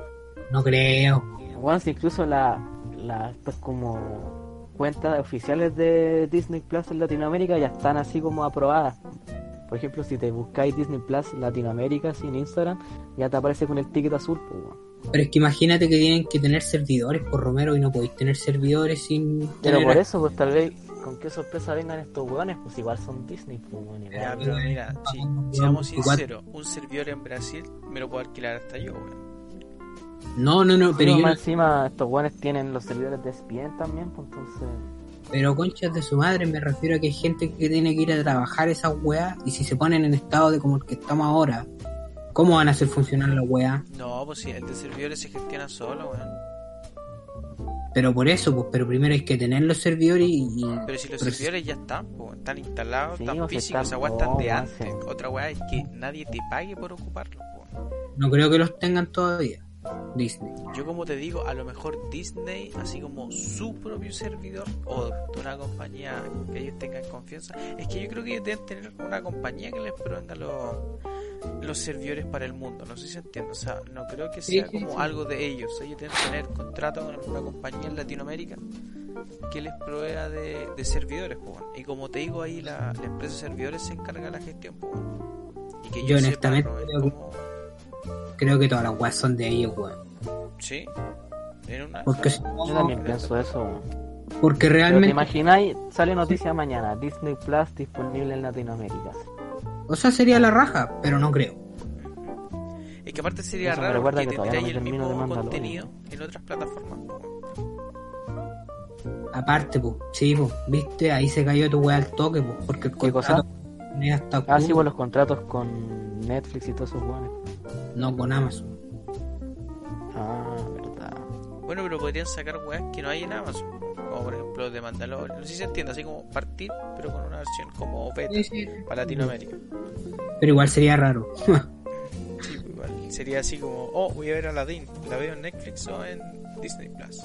no creo. Weón, si incluso la, la pues como cuentas oficiales de Disney Plus en Latinoamérica ya están así como aprobadas. Por ejemplo, si te buscáis Disney Plus Latinoamérica sin Instagram, ya te aparece con el ticket azul, pues, weón. Pero es que imagínate que tienen que tener servidores por Romero y no podéis tener servidores sin Pero tener por eso, pues tal vez, con qué sorpresa vengan estos weones, pues igual son Disney, pues, weón, igual. Ya, pero mira, si, seamos sinceros, un servidor en Brasil me lo puedo alquilar hasta yo, weón. No, no, no, Pero pero yo no- encima estos weones tienen los servidores de ESPN también, pues entonces... Pero conchas de su madre, me refiero a que hay gente que tiene que ir a trabajar esas weas y si se ponen en estado de como el que estamos ahora, ¿cómo van a hacer funcionar las weas? No, pues si el de servidores se gestiona solo, weón. Pero por eso, pues, pero primero hay que tener los servidores y... y- Pero si los pero servidores ya están, pues, están instalados, Sí, están sea, físicos, están- de antes. sí. Otra weá es que nadie te pague por ocuparlo, weón. no creo que los tengan todavía, Disney. Yo como te digo, a lo mejor Disney, así como su propio servidor o de una compañía que ellos tengan confianza, es que yo creo que ellos deben tener una compañía que les provenga los, los servidores para el mundo, no sé si se entiende, o sea, no creo que sea sí, como sí. algo de ellos, ellos deben tener contrato con alguna compañía en Latinoamérica que les provea de, de servidores, pues, y como te digo ahí la, la empresa de servidores se encarga de la gestión, pues, y que Yo honestamente creo que- como- Creo que todas las weas son de ellos, weón. sí, en una... Porque, si Yo también pienso eso, porque Pero te realmente... imagináis, sale noticia mañana, Disney Plus disponible en Latinoamérica. O sea, sería la raja, pero no creo. Es que aparte sería Eso raro recuerda porque que todavía tendríais no el termino de mismo contenido en otras plataformas. Aparte, pues, sí, pues, viste, ahí se cayó tu wea al toque, pues, porque el ¿Qué cosa? contrato es hasta Ah, sí, pues los contratos con Netflix y todos esos weones. no con Amazon. Ah, verdad. Bueno, pero podrían sacar weas que no hay en Amazon. Como por ejemplo de Mandalorian. No sé si se entiende, así como partir, pero con una versión como beta Sí, sí. para Latinoamérica. Pero igual sería raro. Sí, pues, igual sería así como, oh, voy a ver Aladdin, la veo en Netflix o en Disney Plus.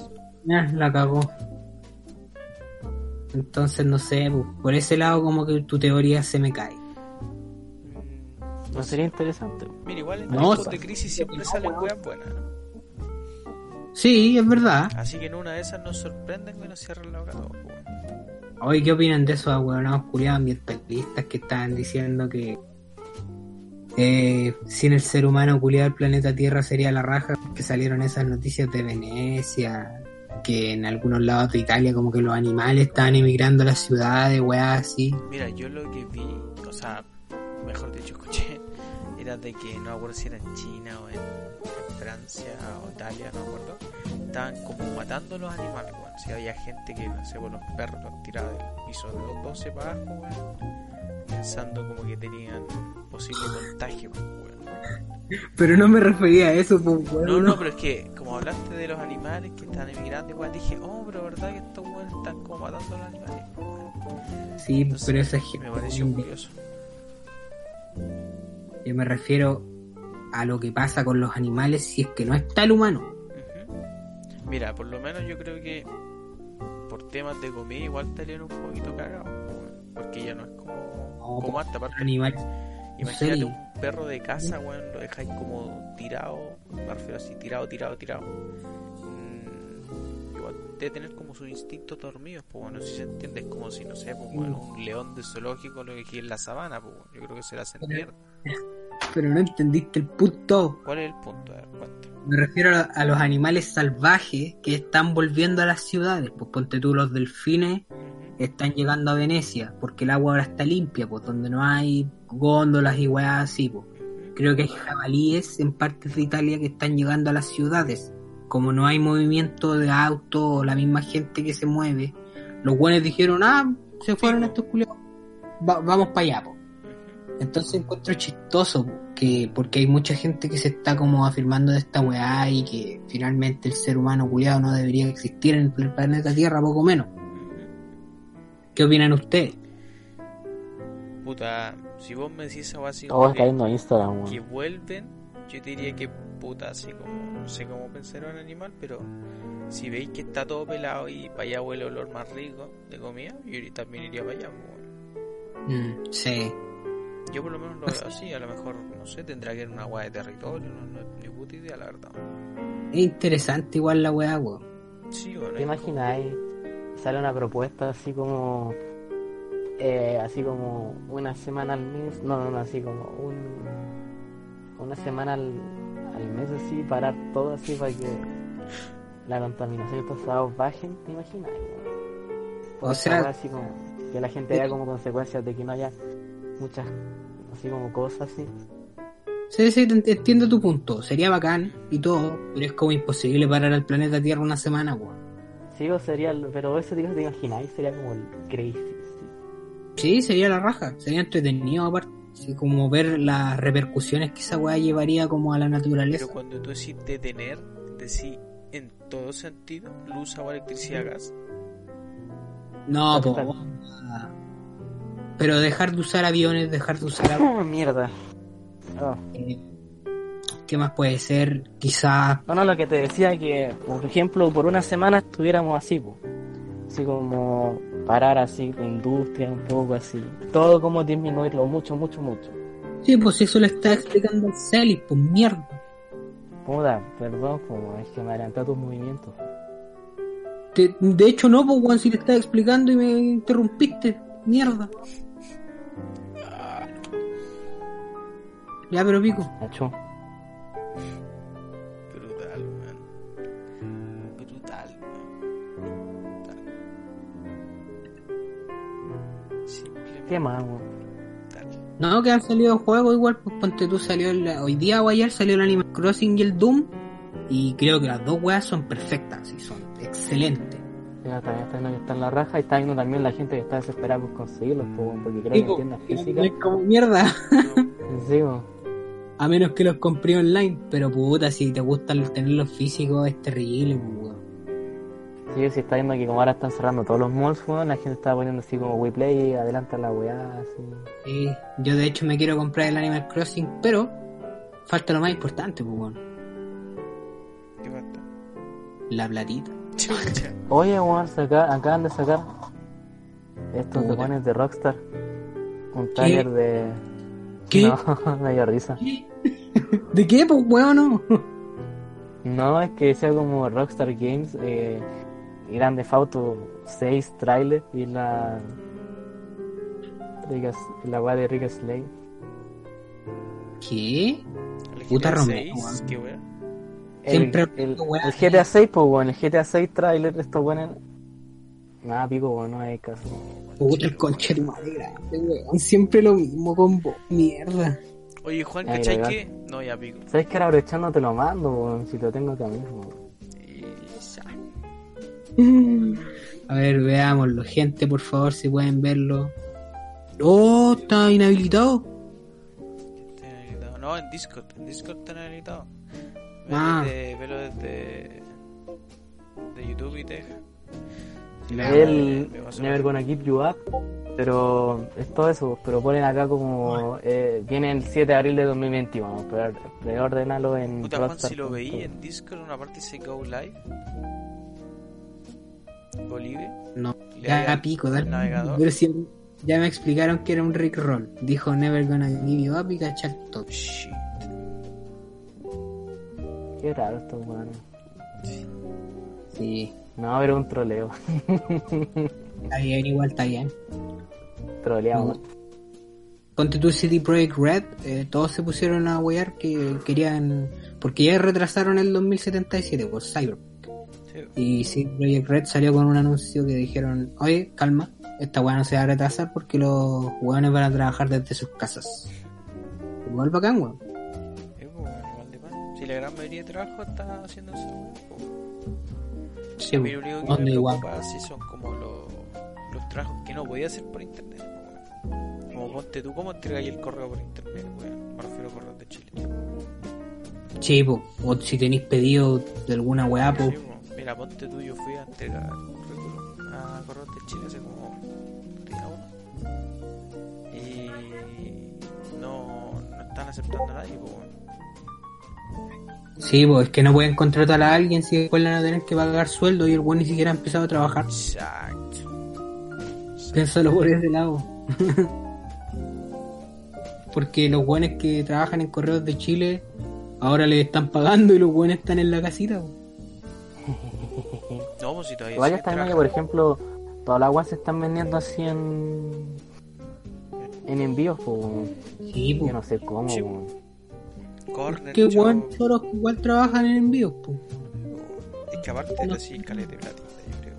Ah, la cagó. Entonces, no sé, por ese lado como que tu teoría se me cae. Mm, No sería interesante. Mira, igual en No, tiempos de crisis siempre salen weas buenas. Sí, es verdad. Así que en una de esas nos sorprenden que nos cierren la boca todos. Oye, ¿qué opinan de esos ahueonados culiados ambientalistas que estaban diciendo que eh, sin el ser humano culiado el planeta Tierra sería la raja? Que salieron esas noticias de Venecia, que en algunos lados de Italia como que los animales estaban emigrando a las ciudades, weas así. Mira, yo lo que vi, o sea, mejor dicho, escuché, era de que no acuerdo si era en China o en Francia o Italia, no me acuerdo. Estaban como matando a los animales, weón. Si había gente que, no sé, por los perros los tiraba del piso de los 12 para abajo, weón. Pensando como que tenían posible contagio, pues, weón. Pero no me refería a eso, pues. No, no, pero es que como hablaste de los animales que están emigrando, igual dije, oh, pero verdad que estos weones están como matando a los animales, pues, weón. Sí, Entonces, pero esa gente... Me pareció curioso. Yo me refiero a lo que pasa con los animales si es que no está el humano. Mira, por lo menos yo creo que por temas de comida igual estarían un poquito cagados, porque ya no es como, No, como po, antes, aparte. Animales... Imagínate un perro de casa, weón, lo dejáis como tirado, me refiero así, tirado, tirado, tirado. Mm, igual debe tener como sus instintos dormidos, pues bueno, si se entiende, es como si, no sé, pues bueno, un león de zoológico lo dejé en la sabana, pues bueno, yo creo que se la hacen mierda. Pero no entendiste el punto. ¿Cuál es el punto? A ver, cuenta. Me refiero a, a los animales salvajes que están volviendo a las ciudades. Pues ponte tú, los delfines están llegando a Venecia porque el agua ahora está limpia, pues donde no hay góndolas y weas así. Pues. Creo que hay jabalíes en partes de Italia que están llegando a las ciudades. Como no hay movimiento de autos o la misma gente que se mueve, los buenos dijeron, ah, se fueron estos culiados, Va- vamos para allá. pues. Entonces encuentro chistoso que porque hay mucha gente que se está como afirmando de esta weá y que finalmente el ser humano culiado no debería existir en el planeta Tierra, poco menos. ¿Qué opinan ustedes? Puta, si vos me decís algo así como que, yendo a Instagram, que weón. vuelven, yo te diría que puta, así como, no sé cómo pensar en un animal, pero si veis que está todo pelado y para allá huele olor más rico de comida, yo también iría para allá. Mm, sí. Yo por lo menos lo veo así, a lo mejor, no sé, tendrá que ir una agua de territorio, no, no es ni puta idea, la verdad. Es interesante igual la weá, weón. Sí, bueno, ¿Te imagináis? Sale una propuesta así como. eh, así como una semana al mes. No, no, no, así como un. Una semana al, al mes, así, parar todo así para que la contaminación y estos sábados bajen. ¿Te imaginas? O sea- así como que la gente vea como consecuencias de que no haya muchas, así como cosas así. Sí, sí, te entiendo tu punto. Sería bacán y todo, pero es como imposible parar al planeta Tierra una semana, weón. Sí, o sería, el- pero eso digo, te imagináis, sería como el crazy. sí. Sí, sería la raja, sería entretenido aparte. Así como ver las repercusiones que esa weá llevaría como a la naturaleza. Pero cuando tú decís detener, decís en todo sentido, luz, agua, electricidad, gas. No, po. Pero dejar de usar aviones, dejar de usar... Oh, mierda. Oh. eh, ¿Qué más puede ser? Quizás... No, no, lo que te decía que, por ejemplo, por una semana estuviéramos así, po. así como parar así la industria un poco así, todo como disminuirlo mucho, mucho, mucho. Sí, pues eso le está explicando el Celis, pues mierda. Puta, perdón, como es que me adelanté a tus movimientos. Te- de hecho no, pues Juan, si le estaba explicando y me interrumpiste. Mierda. Ya, pero pico. Nacho. Brutal, man. Brutal, man. Brutal. Simplemente ¿Qué más. No, que han salido juegos igual, pues ponte tú salió el- hoy día o ayer salió el Animal Crossing y el Doom. Y creo que las dos weas son perfectas, y son excelentes. Ya también está viendo que está en la raja y está viendo también la gente que está desesperada por conseguirlos, weón, porque creo que en tiendas es físicas. como mierda. Sí. A menos que los compré online, pero puta, si te gusta tenerlos físicos es terrible, pues, weón. Sí, sí, está viendo que como ahora están cerrando todos los malls, weón, la gente está poniendo así como WePlay, adelanta la weá, así. Sí, yo de hecho me quiero comprar el Animal Crossing, pero falta lo más importante, pues, weón. ¿Qué falta? La platita. Oye, weón, saca- acaban de sacar estos demonios de Rockstar. Un trailer de... ¿Qué? No, me dio risa. ¿De qué, pues, weón? No? No, es que decía como Rockstar Games, eh, Grande Auto 6 trailer y la... Riga- la weá de Riga Slay. ¿Qué? El Puta GTA Romero, 6, weón. qué wea. El, Siempre el, GTA 6, pues bueno, el GTA 6 trailer, estos buenos. Nada, pico, bueno, no hay caso. Puta el conche de tu madre grande, weón. Siempre lo mismo con vos, mierda. Oye, Juan, ¿cachai qué? No, ya pico. ¿Sabes que ahora aprovechando te lo mando, weón? Si lo tengo acá mismo. Y ya. A ver, veámoslo. Gente, por favor, si pueden verlo. Oh, está inhabilitado. Está inhabilitado. No, en Discord. En Discord está inhabilitado. Ah. Velo desde, velo desde de YouTube y te deja. El Never Gonna Keep You Up, pero es todo eso, pero ponen acá como eh, viene el 7 de abril de 2021, pero preordénalo en Puta Juan, si lo veí en Discord, una parte dice Go Live. Go Live. No, Le ya haga pico, el dale. navegador. Pero si ya me explicaron que era un Rick Roll. Dijo Never Gonna Give You Up y cachar todo. Shit. Qué raro esto, weón. Sí, No, pero un troleo. está bien, igual está bien. Troleamos. Ponte tu City Project Red, eh, todos se pusieron a wear que querían. Porque ya retrasaron el 2077 por Cyber. Sí. Y City Project Red salió con un anuncio que dijeron: Oye, calma, esta weá no se va a retrasar porque los weones van a trabajar desde sus casas. Igual bacán, weón. Sí, pues, bueno, igual de pan. Si la gran mayoría de trabajo está haciendo eso, pues. Sí, A mí lo único que ¿dónde me preocupa si son como los, los trabajos que no podía hacer por internet. Como ponte tú, ¿cómo entregáis el correo por internet? weón? Me refiero a correos de Chile. Sí, po. o si tenéis pedido de alguna weá, Sí, po. Mira, ponte tú, yo fui a entregar currículum a correos de Chile hace como día uno. Y no, no están aceptando a nadie, po. Sí, pues es que no pueden contratar a alguien si después le van a tener que pagar sueldo y el weón ni siquiera ha empezado a trabajar. Exacto. Piénsalo por ese lado. Porque los buenos que trabajan en correos de Chile ahora les están pagando y los buenos están en la casita. po. No, pues si todavía que, por ejemplo, todas las weas se están vendiendo así en. en envíos, pues. Sí, Yo pues. no sé cómo, Sí. Corner, Que weón choros que igual trabajan en envíos, pues. Es que aparte de así, caleta de platita, yo creo.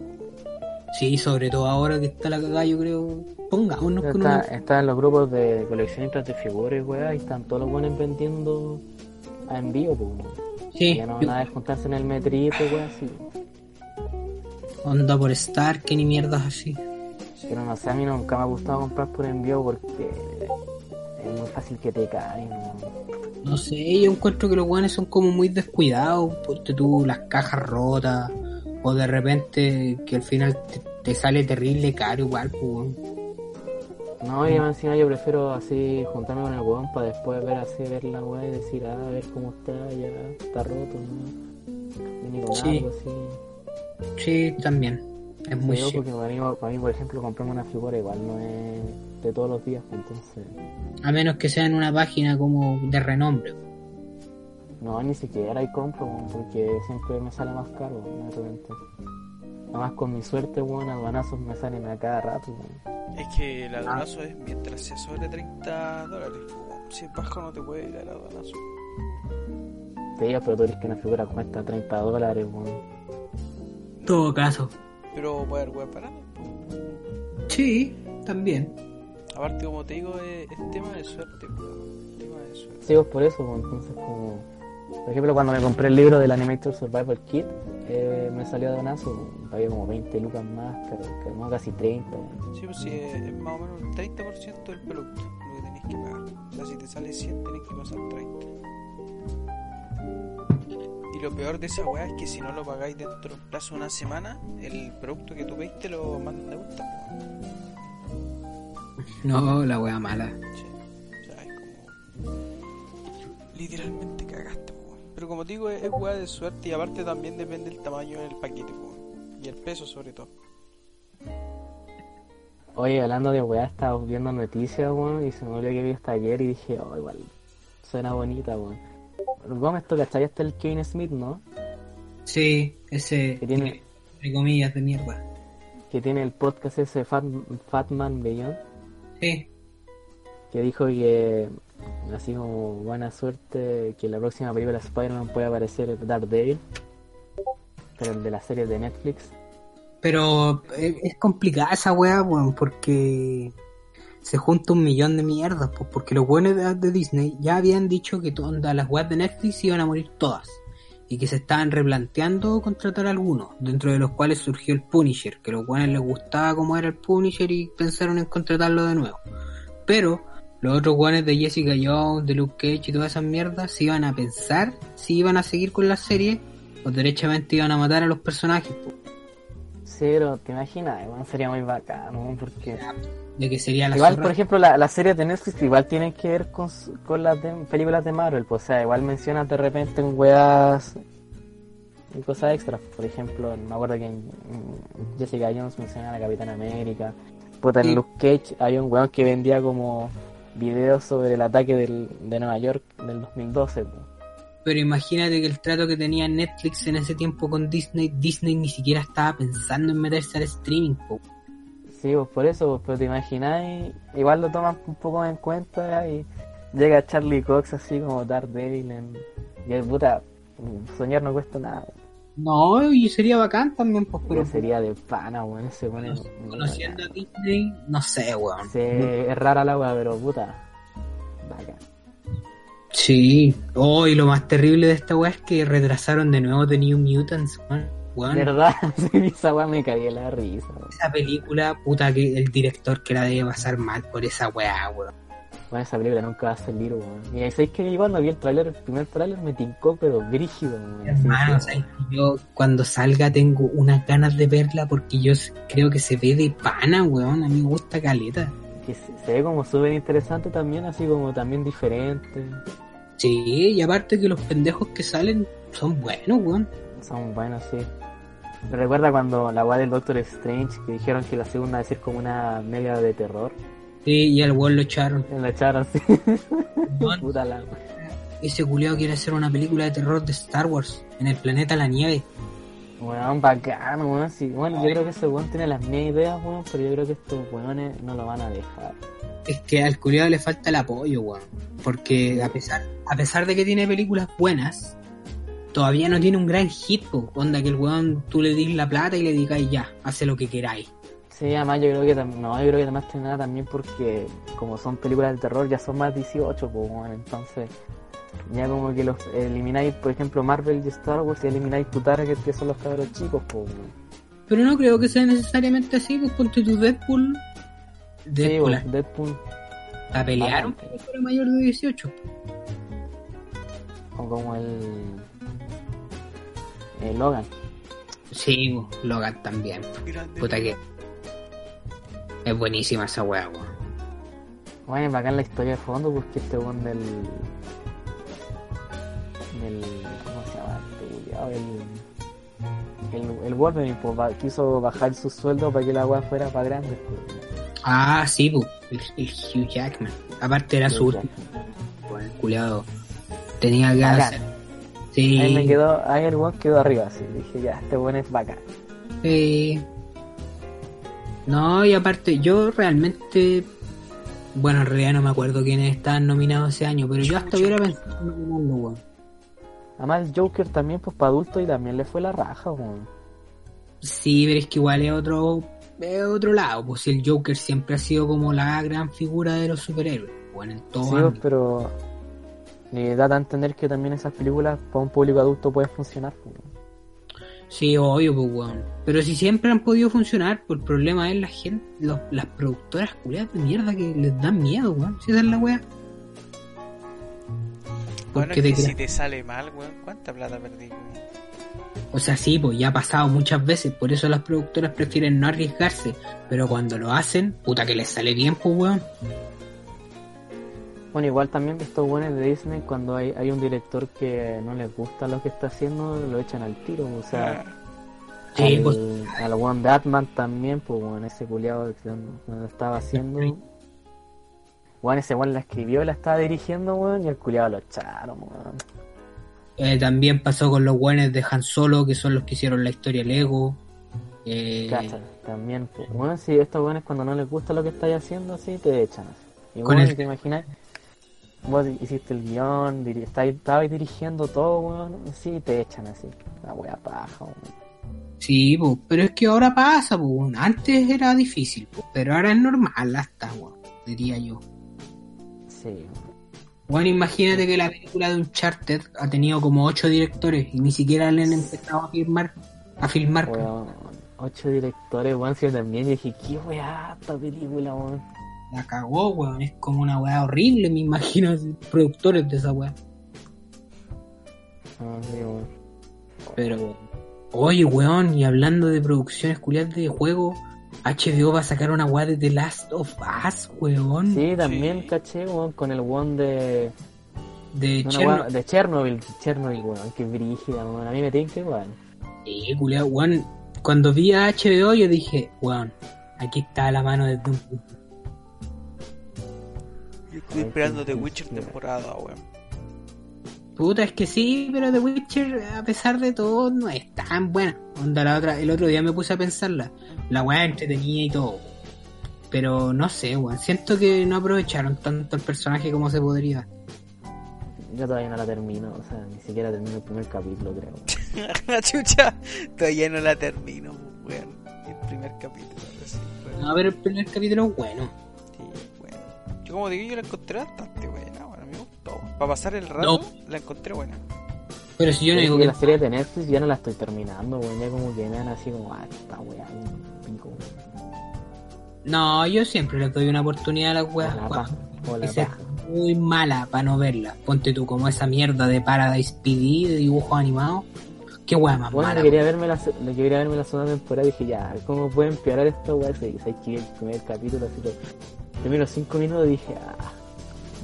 Sí, sobre todo ahora que está la cagada, yo creo. Pongámonos con Está, una. está en los grupos de coleccionistas de figuras, weá, y están todos los buenos vendiendo a envío, pues. Sí, Ya no yo- van a juntarse en el metrito, weá, así. onda por Star, que ni mierdas así. Pero no sé, a mí nunca me ha gustado comprar por envío porque es muy fácil que te caigan, ¿no? No sé, yo encuentro que los guanes son como muy descuidados, porque tú las cajas rotas, o de repente que al final te, te sale terrible caro igual, pues. No, y encima yo prefiero así juntarme con el weón para después ver así, ver la weá y decir, ah, a ver cómo está, ya está roto, ¿no? Viene con Sí. algo así. Sí, también. Es muy chido. porque para mí, para mí, por ejemplo, comprarme una figura igual no es de todos los días, entonces... A menos que sea en una página como de renombre. No, ni siquiera hay compro, weón, porque siempre me sale más caro, de repente. Nada más con mi suerte, weón, aduanazos me salen a cada rato, weón. Es que el aduanazo es mientras sea sobre 30 dólares. Si es bajo no te puede ir al aduanazo. Te digo, pero tú dices que una figura cuesta 30 dólares, weón. todo caso. Pero puede haber web para Sí, también. Aparte, como te digo, es, es tema de suerte. po. Tema de suerte. Sí, pues por eso, pues, entonces como... Por ejemplo, cuando me compré el libro del Animator Survival Kit, eh, me salió donazo, pagué como 20 lucas más, pero que no, casi 30. weón. Sí, pues sí, es, es más o menos el 30% del producto lo que tenés que pagar. O sea, si te sale 100, tenés que pasar 30. Y y lo peor de esa weá es que si no lo pagáis dentro de un plazo de una semana, el producto que tú pediste lo mandan de vuelta. No, la wea mala. Sí. O sea, es como. Literalmente cagaste, po. Pero como te digo, es, es weá de suerte y aparte también depende del tamaño del paquete, po. Y el peso, sobre todo. Oye, hablando de weá, estaba viendo noticias, weón, y se me olvidó que vi hasta ayer y dije, oh, igual, suena bonita, weón. Gómez, ¿tú cachai? Este el Kevin Smith, ¿no? Sí, ese. Que tiene- Entre comillas de mierda. Que tiene el podcast ese Fat, Fatman Beyond, Sí. que dijo que, así como buena suerte, que la próxima película de Spider-Man puede aparecer Daredevil, pero el de la serie de Netflix. Pero eh, es complicada esa weá, weón, porque se junta un millón de mierdas, pues, porque los buenos de, de Disney ya habían dicho que todas las weas de Netflix iban a morir todas. Y que se estaban replanteando contratar a algunos, dentro de los cuales surgió el Punisher, que a los buenos les gustaba cómo era el Punisher y pensaron en contratarlo de nuevo. Pero los otros guanes de Jessica Jones, de Luke Cage y todas esas mierdas se iban a pensar si iban a seguir con la serie o derechamente iban a matar a los personajes. Sí, pero te imaginas, weón, sería muy bacano, porque... de que sería la Igual, zorra. por ejemplo, la, las series de Netflix igual tienen que ver con, con las de- películas de Marvel, pues, o sea, igual mencionas de repente en weas y cosas extras. Por ejemplo, me acuerdo que en, Jessica Jones menciona a la Capitana América. Puta, en. Luke Cage hay un weón que vendía como videos sobre el ataque del, de Nueva York del 2012. pues. Pero imagínate que el trato que tenía Netflix en ese tiempo con Disney, Disney ni siquiera estaba pensando en meterse al streaming. po. Sí, pues por eso, pues, pero te imagináis, igual lo toman un poco en cuenta y llega Charlie Cox así como Daredevil en... Y el puta, soñar no cuesta nada. No, y sería bacán también, pues, Pero sería de pana, weón, ese pone... conociendo a Disney, no sé, weón. Sí, es rara la weá, pero puta. Bacán. Sí. Oh, y lo más terrible de esta weá es que retrasaron de nuevo The New Mutants, weón. Weón, ¿Verdad? Sí, esa weá me caí en la risa, weón. Esa película, puta, que el director que la debe pasar mal por esa weá, weón. Bueno, esa película nunca va a salir, weón. Y ahí sabéis que yo cuando vi el tráiler, el primer tráiler me tincó, pero brígido, weón. Hermano, ¿sabes qué? yo cuando salga tengo unas ganas de verla porque yo creo que se ve de pana, weón. A mí me gusta caleta. que se, se ve como súper interesante también, así como también diferente. Sí, y aparte que los pendejos que salen son buenos, weón. Son buenos, sí. Me recuerda cuando la weá del Doctor Strange, que dijeron que la segunda iba a ser como una media de terror. Sí, y al weón lo echaron. La echaron así. Weón, Puta la... Ese culiao quiere hacer una película de terror de Star Wars en el planeta La Nieve. Weón, bacán, weón. Sí. Bueno, yo creo que ese weón tiene las mismas ideas, weón, pero yo creo que estos weones no lo van a dejar. Es que al culiao le falta el apoyo, weón. Porque a pesar, a pesar de que tiene películas buenas, todavía no tiene un gran hit, po. Onda que el weón tú le dis la plata y le digáis ya, hace lo que queráis. Sí, además yo creo que no, yo creo que además que nada también porque como son películas de terror ya son más 18, pues bueno, entonces ya como que los elimináis, por ejemplo, Marvel y Star Wars y elimináis tu target que son los cabros chicos, pues bueno. Pero no creo que sea necesariamente así, pues ponte tu Deadpool. Sí, Deadpool pues, Deadpool a pelear un bastante. película mayor de 18. o como el, el Logan. Sí, Logan también. Puta que. Es buenísima esa weá, weón. Bueno, es bacán la historia de fondo porque este weón del del ¿cómo se llama? Este el, el, el Wolverine pues, quiso bajar su sueldo para que la weá fuera para grande. pues. Ah, sí, po, el, el Hugh Jackman. Aparte era su Hugh último, weón, el culiado. Tenía que hacer. Sí, Ahí me quedó, ahí el weón quedó arriba, así. Dije, ya, este weón es bacán. sí. No, y aparte, yo realmente. Bueno, en realidad no me acuerdo quiénes estaban nominados ese año, pero yo hasta hubiera pensado en nominarlo, weón. Además el Joker también, pues para adultos y también le fue la raja, weón. Sí, pero es que igual es otro, es otro lado, pues el Joker siempre ha sido como la gran figura de los superhéroes, bueno, en todo Sí, pero le da a entender que también esas películas para un público adulto pueden funcionar. pues. Sí, obvio, pues weón. Pero si siempre han podido funcionar, pues el problema es la gente, los- las productoras culiadas de mierda que les dan miedo, weón. Si esa es la wea. Bueno, es que si te sale mal, weón, ¿cuánta plata perdí, weón? O sea, sí, pues ya ha pasado muchas veces, por eso las productoras prefieren no arriesgarse, pero cuando lo hacen, puta que les sale bien, pues weón. Bueno, igual también estos buenos de Disney, cuando hay, hay un director que no les gusta lo que está haciendo, lo echan al tiro. O sea, Sí, al, pues, al One Batman también, pues bueno, ese culiado que no estaba haciendo. Bueno, ese weón la escribió y la estaba dirigiendo, weón, y el culiado lo echaron, weón. eh, también pasó con los weones de Han Solo, que son los que hicieron la historia Lego. Eh, Cacha, también, pues, bueno, si estos weones cuando no les gusta lo que estáis haciendo, así te echan. así. Y Con bueno, el- te imaginas, vos hiciste el guion, diri- estabais estabais dirigiendo todo, weón, sí, te echan así. La wea paja, weón. Sí, pues, pero es que ahora pasa, weón. Antes era difícil, pues, pero ahora es normal hasta, weón, diría yo. Sí. Bueno, imagínate que la película de Uncharted ha tenido como ocho directores y ni siquiera le han empezado a filmar, a filmar. Weón, ocho directores, weón, si yo también dije, qué weá esta película, weón. La cagó, weón. Es como una weá horrible, me imagino, productores de esa weá. Ah, sí, weón. Pero, oye, weón, y hablando de producciones culiadas de juego, HBO va a sacar una weá de The Last of Us, weón. Sí, también Sí. caché, weón, con el weón de, De Chernobyl. weá- de Chernobyl, Chernobyl, weón, que brígida, weón. A mí me tinca igual. Sí, culiao, weón. Cuando vi a HBO, yo dije, weón, aquí está la mano de Doom. Estoy esperando The Witcher temporada, weón. Puta, es que sí, pero The Witcher, a pesar de todo, no es tan buena. Onda, la otra, el otro día me puse a pensarla. La weá entretenida y todo. Pero no sé, weón. Siento que no aprovecharon tanto el personaje como se podría. Yo todavía no la termino, o sea, ni siquiera termino el primer capítulo, creo. La chucha, todavía no la termino, weón. El primer capítulo, recién. No, pero el primer capítulo es bueno. Yo como digo, yo la encontré bastante buena, bueno, me gustó. Para pasar el rato, No. la encontré buena. Pero si yo no digo que que. la serie de Netflix ya no la estoy terminando, weón. Ya como que me dan así como, ah, esta weá, un pico. No, yo siempre le doy una oportunidad a las weas. paja. muy mala para no verla. Ponte tú como esa mierda de Paradise PD de dibujos animados. Qué wea más Bueno, mala. quería verme la, quería verme la segunda temporada y dije, ya, ¿cómo puede empeorar esto, weón? Se se que el primer capítulo, así que, primeros cinco minutos dije, ah,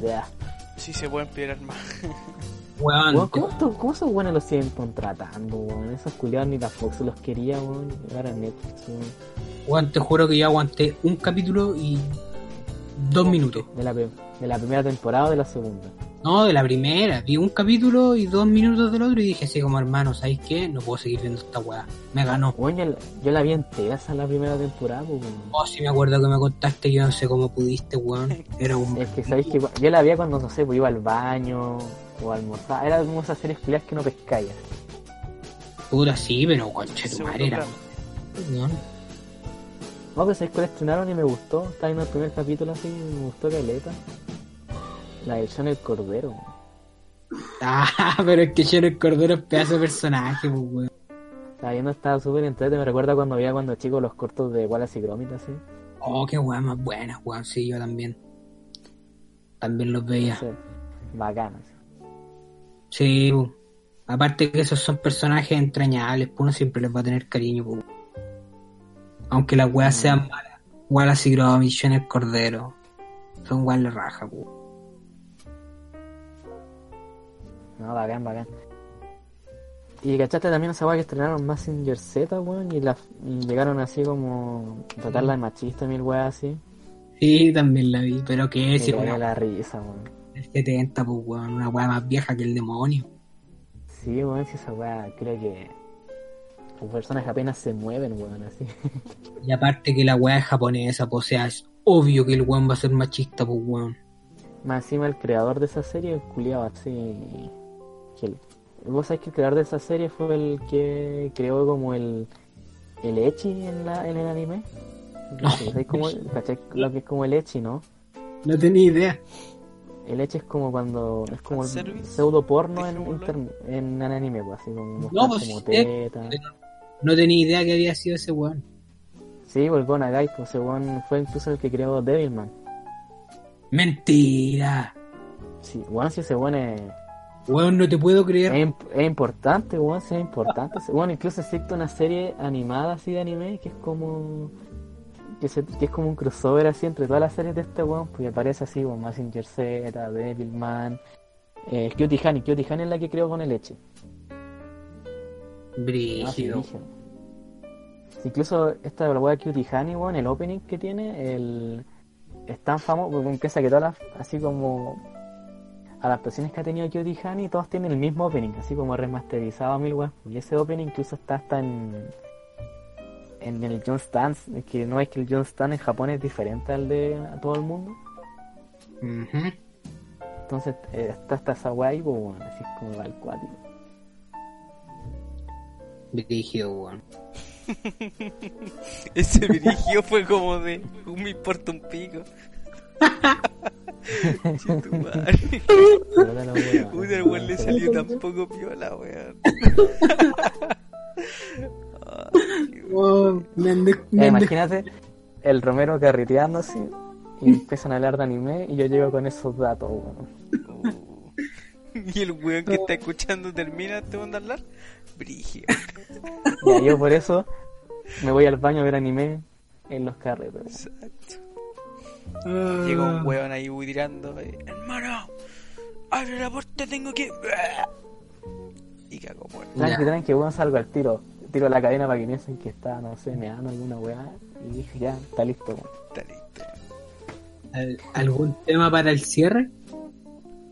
ya. Sí se puede empeorar más. Weón, Weón, ¿cómo, esto- ¿Cómo esos buenos los siguen contratando, weón? Esos culiados ni la Fox los quería, weón. Ahora Netflix, weón. weón, te juro que yo aguanté un capítulo y dos minutos. De la, de la primera temporada o de la segunda. No, de la primera. Vi un capítulo y dos minutos del otro y dije así como hermano, ¿sabéis qué? No puedo seguir viendo esta weá. Me ganó. Weón, yo, la- vi entera esa la primera temporada, pues, weón. Oh, sí me acuerdo que me contaste, yo no sé cómo pudiste, weón. Era un... Es que sabéis que yo la veía cuando, no sé, pues iba al baño o a almorzar. Era como esas series culiadas que no pescáis. Puta, sí, pero conche tu madre era... weón. No, pero sabéis cuál estrenaron y me gustó. Estaba viendo el primer capítulo así me gustó caleta. La de Sean el Cordero. weón. Ah, pero es que yo el Cordero es pedazo de personaje, pues, weón. Estaba viendo, estaba súper entretenido. Me recuerda cuando veía cuando chico los cortos de Wallace y Gromit así. Oh, qué weá más buena, weón. Sí, yo también. También los veía. Sí, bacanas. Sí, aparte que esos son personajes entrañables, pues uno siempre les va a tener cariño, pu. Aunque las weas sean malas. Wallace y Gromit, Sean el Cordero. Son weas de raja, pu. No, bacán, bacán. Y cachaste también esa weá que estrenaron Massinger Z, weón, y, la, y llegaron así como a tratarla de machista, mil weas así. Sí, también la vi, pero que es una la risa, weón. del 70, pues weón, una wea más vieja que el demonio. Sí, weón, si esa weá creo que son personas que apenas se mueven, weón, así. Y aparte que la wea es japonesa, pues o sea, es obvio que el weón va a ser machista, pues weón. Más encima el creador de esa serie, culiado así. Vos sabés que el creador de esa serie fue el que creó como el. el Echi en, la, en el anime. No. ¿Sabéis cómo, cachai lo que es como el Echi, no? No tenía idea. El Echi es como cuando. es como el pseudo porno en, en el anime, pues, así como mostrar No, pues, como teta. No tenía idea que había sido ese weón. Sí, pues el Gonagai, pues ese weón fue incluso el que creó Devilman. Mentira. Sí, weón, si ese weón es, Weón, no te puedo creer. es importante, weón, sí, es importante. Incluso existe una serie animada así de anime que es como. Que, se- que es como un crossover así entre todas las series de este weón, porque aparece así, weón, Mazinger Z, Devilman, eh, Cutie Honey. Cutie Honey es la que creo con el leche. Ah, Brígido. Sí, incluso esta la wea Cutie Honey, weón, el opening que tiene, el es tan famoso, porque empieza que todas las, así como adaptaciones que ha tenido Cutie Honey, todas tienen el mismo opening, así como remasterizado a mil weas. Y ese opening incluso está hasta en en el John Stance, es que no es que el John Stance en Japón es diferente al de a todo el mundo. Entonces eh, está hasta esa wea ahí, pues, weón, así es como al cuático. Weón. Ese dirigio fue como de. "Uh, me importa un pico. Puta, el weón, le salió tan poco piola, weón. Oh, imagínate el Romero carreteando así y empiezan a hablar de anime y yo llego con esos datos, weón. Uh. Y el weón que está escuchando termina este weón de hablar. Brigio. Ya, yo por eso me voy al baño a ver anime en los carretes. Exacto. Ah. Llega un weón ahí tirando. eh, Hermano, abre la puerta, tengo que. Y cago muerto. Tranqui, tranqui, weón, salgo al tiro. Tiro la cadena para que piensen que está, no sé, me dan alguna weá. Y dije, ya, está listo, weón. Está listo. ¿Al- ¿Algún tema para el cierre?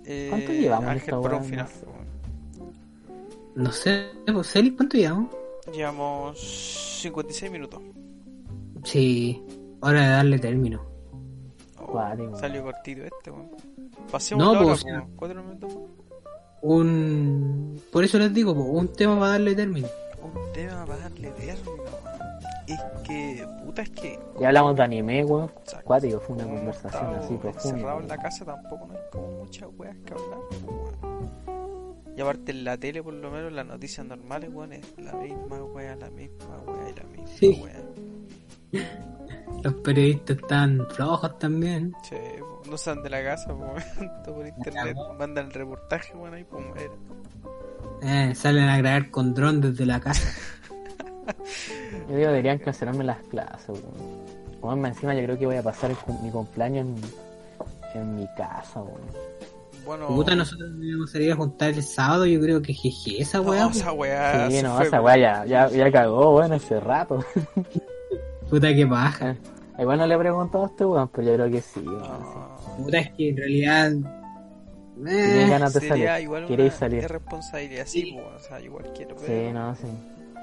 Eh, ¿Cuánto llevamos Ángel esta por un final. No sé. No sé, pues, Celis, ¿cuánto llevamos? Llevamos 56 minutos. Sí, hora de darle término. Cuático. salió cortito este, weón. Pasemos No, la hora, pues, como cuatro minutos. Un... Por eso les digo, pues, un tema para darle término. Un tema para darle término, weón. Es que, puta, es que. Ya hablamos de anime, weón. Cuático, fue una conversación así profunda. encerrados en la casa tampoco no hay como muchas weas que hablar. pues, weón. Y aparte en la tele, por lo menos, las noticias normales, weón, es la misma wea, la misma wea y la misma Sí. wea. Los periodistas están flojos también. Che, po, no salen de la casa, po, por internet, mandan el reportaje, weón, ahí, pum, era. Eh, salen a grabar con dron desde la casa. Yo digo, deberían cancelarme las clases, weón. Más encima yo creo que voy a pasar el mi cumpleaños en, en mi casa, weón. Bueno, Puta, nosotros debíamos salir a juntar el sábado. Yo creo que jeje, esa no, weá. esa wea. sí, no, fue, esa weá ya, ya, ya cagó, weón, hace rato. Puta que baja. Igual no le he preguntado a este weón, pero yo creo que sí, weón. sí. Puta, es que en realidad. Eh, ganas de Sería salir. igual ¿Queréis una salir? irresponsabilidad, sí, po, o sea, igual quiero, Sí, pero... no, sí.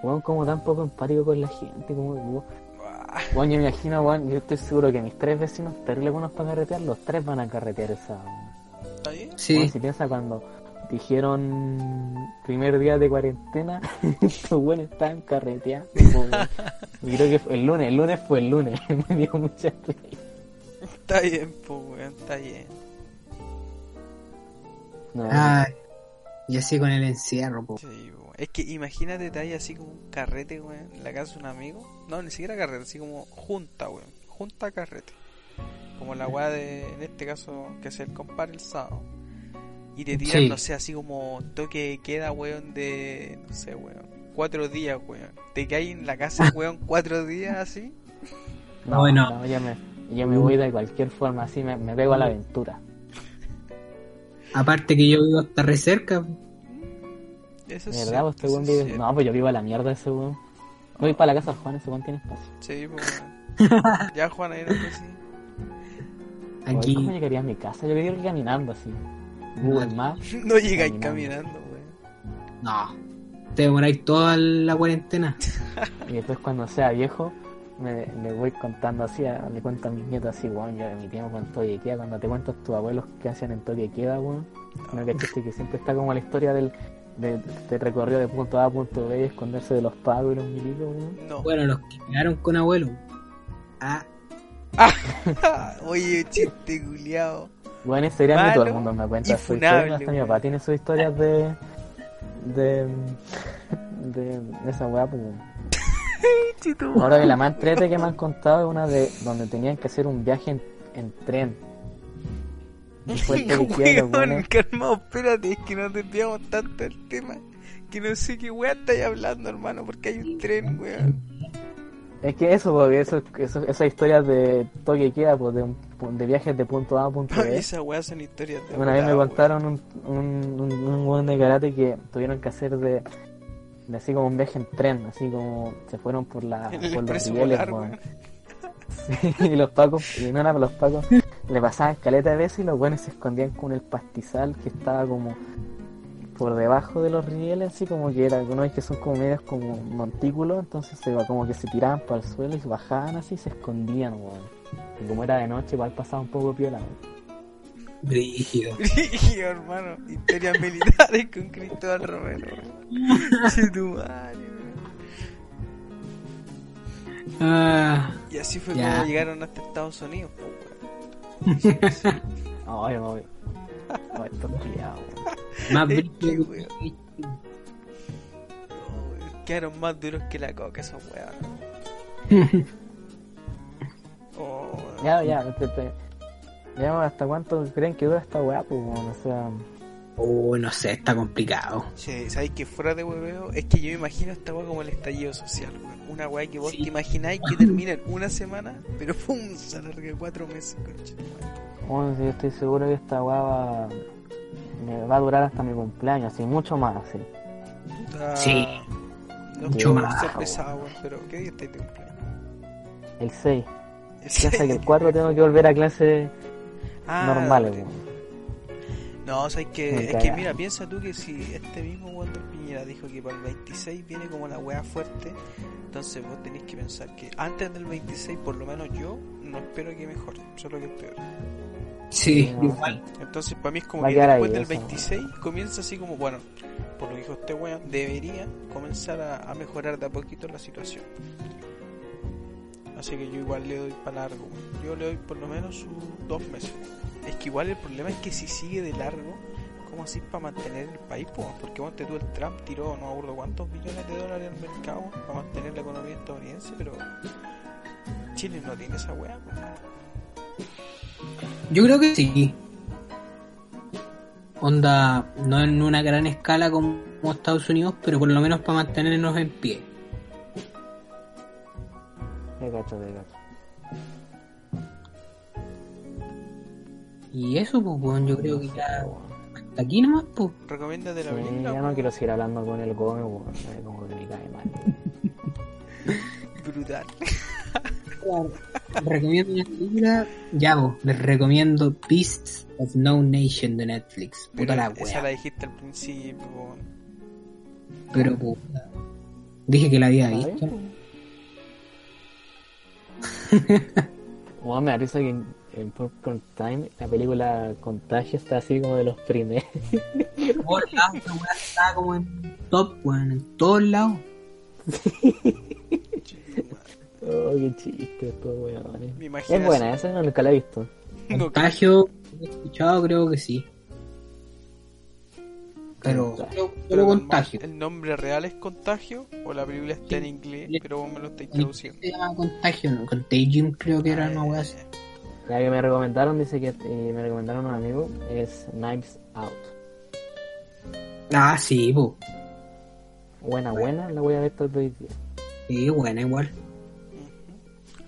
Weón, como tan poco empático con la gente, como weón. Ah, Weón, yo me imagino, weón, yo estoy seguro que mis tres vecinos terribles buenos para carretear, los tres van a carretear esa. weón. ¿Está bien? sí, Weón, si piensa cuando dijeron primer día de cuarentena, estos weones estaban. Y creo que fue el lunes, el lunes fue el lunes, me dio mucha risa. Está bien, pues, weón, está bien. No, Ay, y así con el encierro, po. Sí. Es que imagínate, te hay así como un carrete, weón, en la casa de un amigo. No, ni siquiera carrete, así como junta, weón. Junta carrete. Como la weá de, en este caso, que se el compare el sábado. Y te tiran, Sí. no sé, así como toque de queda, weón, de, no sé, weón. Cuatro días, weón. Te caes en la casa, weón, cuatro días así. no, Bueno. no, yo me, yo me voy de cualquier forma, así me, me pego a la aventura. Aparte que yo vivo hasta re cerca. po. Eso ¿De es verdad? cierto, ¿Vos este eso es vive? No, pues yo vivo a la mierda ese weón. Voy para la casa de Juan, ese weón tiene espacio. Sí, pues. Ya, Juan, ahí no sé si. Oye, Aquí. ¿Cómo llegaría a mi casa? Yo quería ir caminando así. Google Maps. No llegáis Caminando. caminando, weón. No. Te demoráis toda la cuarentena. Y después cuando sea viejo, me, le voy contando así, a- le cuento a mis nietos así, weón, yo de mi tiempo en toque queda, cuando te cuentas tus abuelos que hacían en toque queda, weón. No cachaste que siempre está como la historia del, de, de recorrido de punto A a punto B, esconderse de los pagos y los milicos, weón. No. Bueno, los que quedaron con abuelo. Ah, Oye, chiste culiao. Bueno, esa historia que todo el Malo mundo me cuenta su historia, hasta mi papá tiene sus historias de... de... de, de esa weá, pues. Ahora que la más entrete que me han contado es una de donde tenían que hacer un viaje en, en tren. Después te Weón, calmado, espérate, es que nos desviamos tanto del tema que no sé qué weá estáis hablando, hermano, porque hay un tren, weón. Es que eso, porque eso, eso, esas historias de toque queda, pues de, de viajes de punto A a punto B. esas weas son historias de Una vez me contaron un, un, un, de karate que tuvieron que hacer de, de así como un viaje en tren, así como se fueron por la por los rieles. Sí, y los pacos, y no era los pacos, le pasaban escaleta de veces y los buenos se escondían con el pastizal que estaba como por debajo de los rieles, así como que era, uno es que son como medios como montículos, entonces se va como que se tiraban para el suelo y se bajaban así y se escondían, weón. Y como era de noche, igual pasaba un poco piola, weón. Brígido. Brígido, hermano. Historias militares con Cristóbal Romero. weón. Che, tu madre, weón. Ah, Y así fue como llegaron hasta Estados Unidos, po, weón. Ay, no, no, más Es weón. No, weón. Quedaron más duros que la coca esos weón. Oh, weón. Ya, ya, este, ya, ¿hasta cuánto creen que dura esta weá? Pues, weón? o sea, Oh, no sé, está complicado. Che, ¿sabes que fuera de hueveo? Es que yo me imagino esta weá como el estallido social, weón. Una weá que vos Sí. te imagináis que termina en una semana, pero pum, se alarga cuatro meses, concha. Bueno, sí, yo estoy seguro que esta weá va, me va a durar hasta mi cumpleaños, así, mucho más, así. Sí. No Mucho más, ser weón. pesado, weón, pero ¿qué día estáis de cumpleaños? El 6. El Ya sé que el seis. 4 tengo que volver a clases Ah, normales, weón. No, o sea, es que, Me es caga. que mira, piensa tú que si este mismo Wander Piñera dijo que para el 26 viene como la wea fuerte, entonces vos tenés que pensar que antes del 26, por lo menos yo, no espero que mejore, solo que es peor. Sí, igual. Entonces, para mí es como Va que después ahí, del eso. 26 comienza así como, bueno, por lo que dijo este weón, debería comenzar a, a mejorar de a poquito la situación. Así que yo igual le doy para largo, yo le doy por lo menos dos meses. Es que igual el problema es que si sigue de largo, ¿cómo así para mantener el país? po? Porque ponte tú, el Trump tiró no acuerdo cuántos millones de dólares al mercado para mantener la economía estadounidense, pero Chile no tiene esa weá. Yo creo que sí. Onda, no en una gran escala como Estados Unidos, pero por lo menos para mantenernos en pie. Te cacho, te cacho. Y eso, pues, weón, yo creo que ya hasta aquí nomás, pues. Recomiéndate la Sí, película. ya no quiero seguir hablando con el Gómez, eh, Como que me cae mal. Brutal. Recomiendo una película. Ya, vos, les recomiendo Beasts of No Nation de Netflix. Puta Pero la esa la wea. dijiste al principio. po. Pero puta. Dije que la había ¿Está visto. Weón, me da risa que en, en Popcorn Time la película Contagio está así como de los primeros. Wea está como en top, weón, en todos lados. Oh, qué chiste, estos weones. Me imagino Es buena, esa no, nunca la he visto. Contagio, he escuchado, creo que sí. Pero pero contagio. ¿El nombre real es Contagio o la película está en inglés, pero vos me lo estáis traduciendo? Se llama contagio, ¿no? Contagion creo que era una wea así. La que me recomendaron, dice que eh, me recomendaron un amigo, es Knives Out. Ah, sí, pues. Buena, buena, la voy a ver todo el día. Sí, buena igual.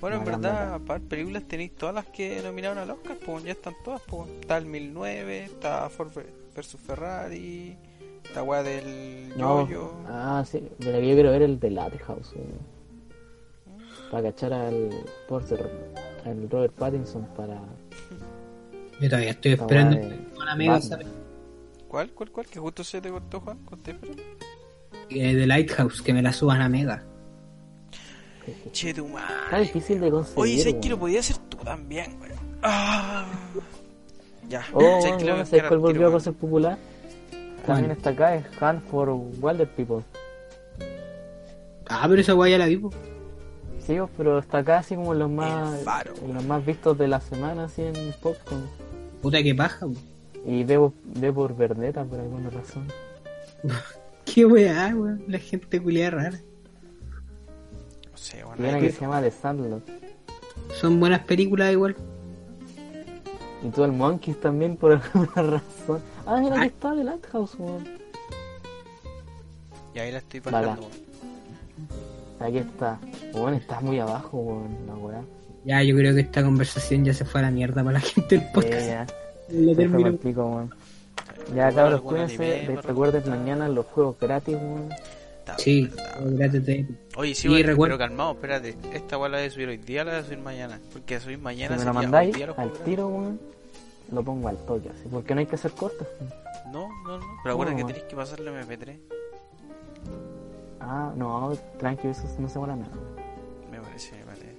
Bueno, en verdad, para películas tenéis todas las que nominaron al Oscar, pues ya están todas. Pues. Está el 1009, está Ford vs Ferrari, está weá del No, Yoyo. ah, sí, pero yo quiero ver el de Latehouse, para cachar al Porter, al Robert Pattinson para Yo todavía estoy esta esperando weá de que un amigo Batman. sabe- ¿Cuál, cuál, cuál? Que justo se te cortó, Juan, conté, pero... eh, de Lighthouse, que me la suban a Mega. Che, tu Está madre. difícil de conseguir. Oye, ¿sabes que lo weón. podía hacer tú también, güey? Ah. Ya, Oh, ¿sabes que bueno, ¿sabes buscar cuál volvió tiro, a ser popular? También está acá, es Hunt for Wilder People. Ah, pero esa weá ya la vi, po. Sí, pero está acá así como en los más, los más vistos de la semana, así en Popcorn. Puta que paja. Y veo por Verdeta por alguna razón. Qué weá, weón. La gente culiada rara. Sé, Y bueno, una hay que que- se llama The Sandlot. Son buenas películas igual. Y todo el Monkeys también por alguna razón. Ah, mira que está el Lighthouse, weón. Y ahí la estoy Vale. bajando. Aquí está. Weón, estás muy abajo, weón, la weá. Ya, yo creo que esta conversación ya se fue a la mierda para la gente del podcast. ya. Déjame termino. Ya, cabros, cuídense. Recuerden mañana los juegos gratis, weón. Está Sí, verdad. gracias de Oye, sí, recuerda- pero calmado, espérate. Esta weá la voy a subir hoy día, la voy a subir mañana. Porque subir Si mañana me lo sería mandáis día al tiro, weón, lo pongo al toque, así. Porque no hay que hacer cortos. gratis. No, no, no. Pero acuérdate que tenés que pasarle MP3. Ah, no, tranqui, eso no se mola nada. Me parece, me parece.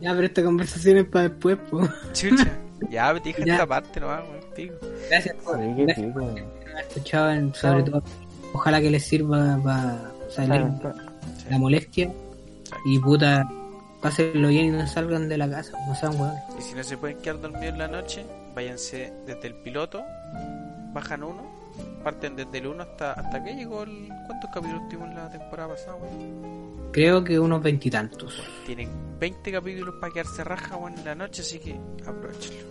Ya, pero esta conversación es para después, po. Chucha. ya, me dije esta parte nomás, weón. Pico. Gracias por Sí, gracias pico, por en- sobre todo. Ojalá que les sirva para salir Claro, claro. Sí. la molestia. Exacto. Y puta, pásenlo bien y no salgan de la casa, no sean hueones. Y si no se pueden quedar dormidos en la noche, váyanse desde el piloto, bajan uno, parten desde el 1 hasta hasta que llegó el... ¿Cuántos capítulos tuvimos la temporada pasada, weón? Creo que unos veintitantos. Tienen 20 capítulos para quedarse raja, weón, en la noche, así que aprovechenlo.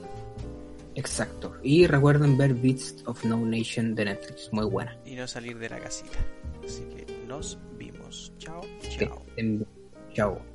Exacto. Y recuerden ver Beats of No Nation de Netflix, muy buena. Y no salir de la casita. Así que nos vimos. Chao, chao. Chao.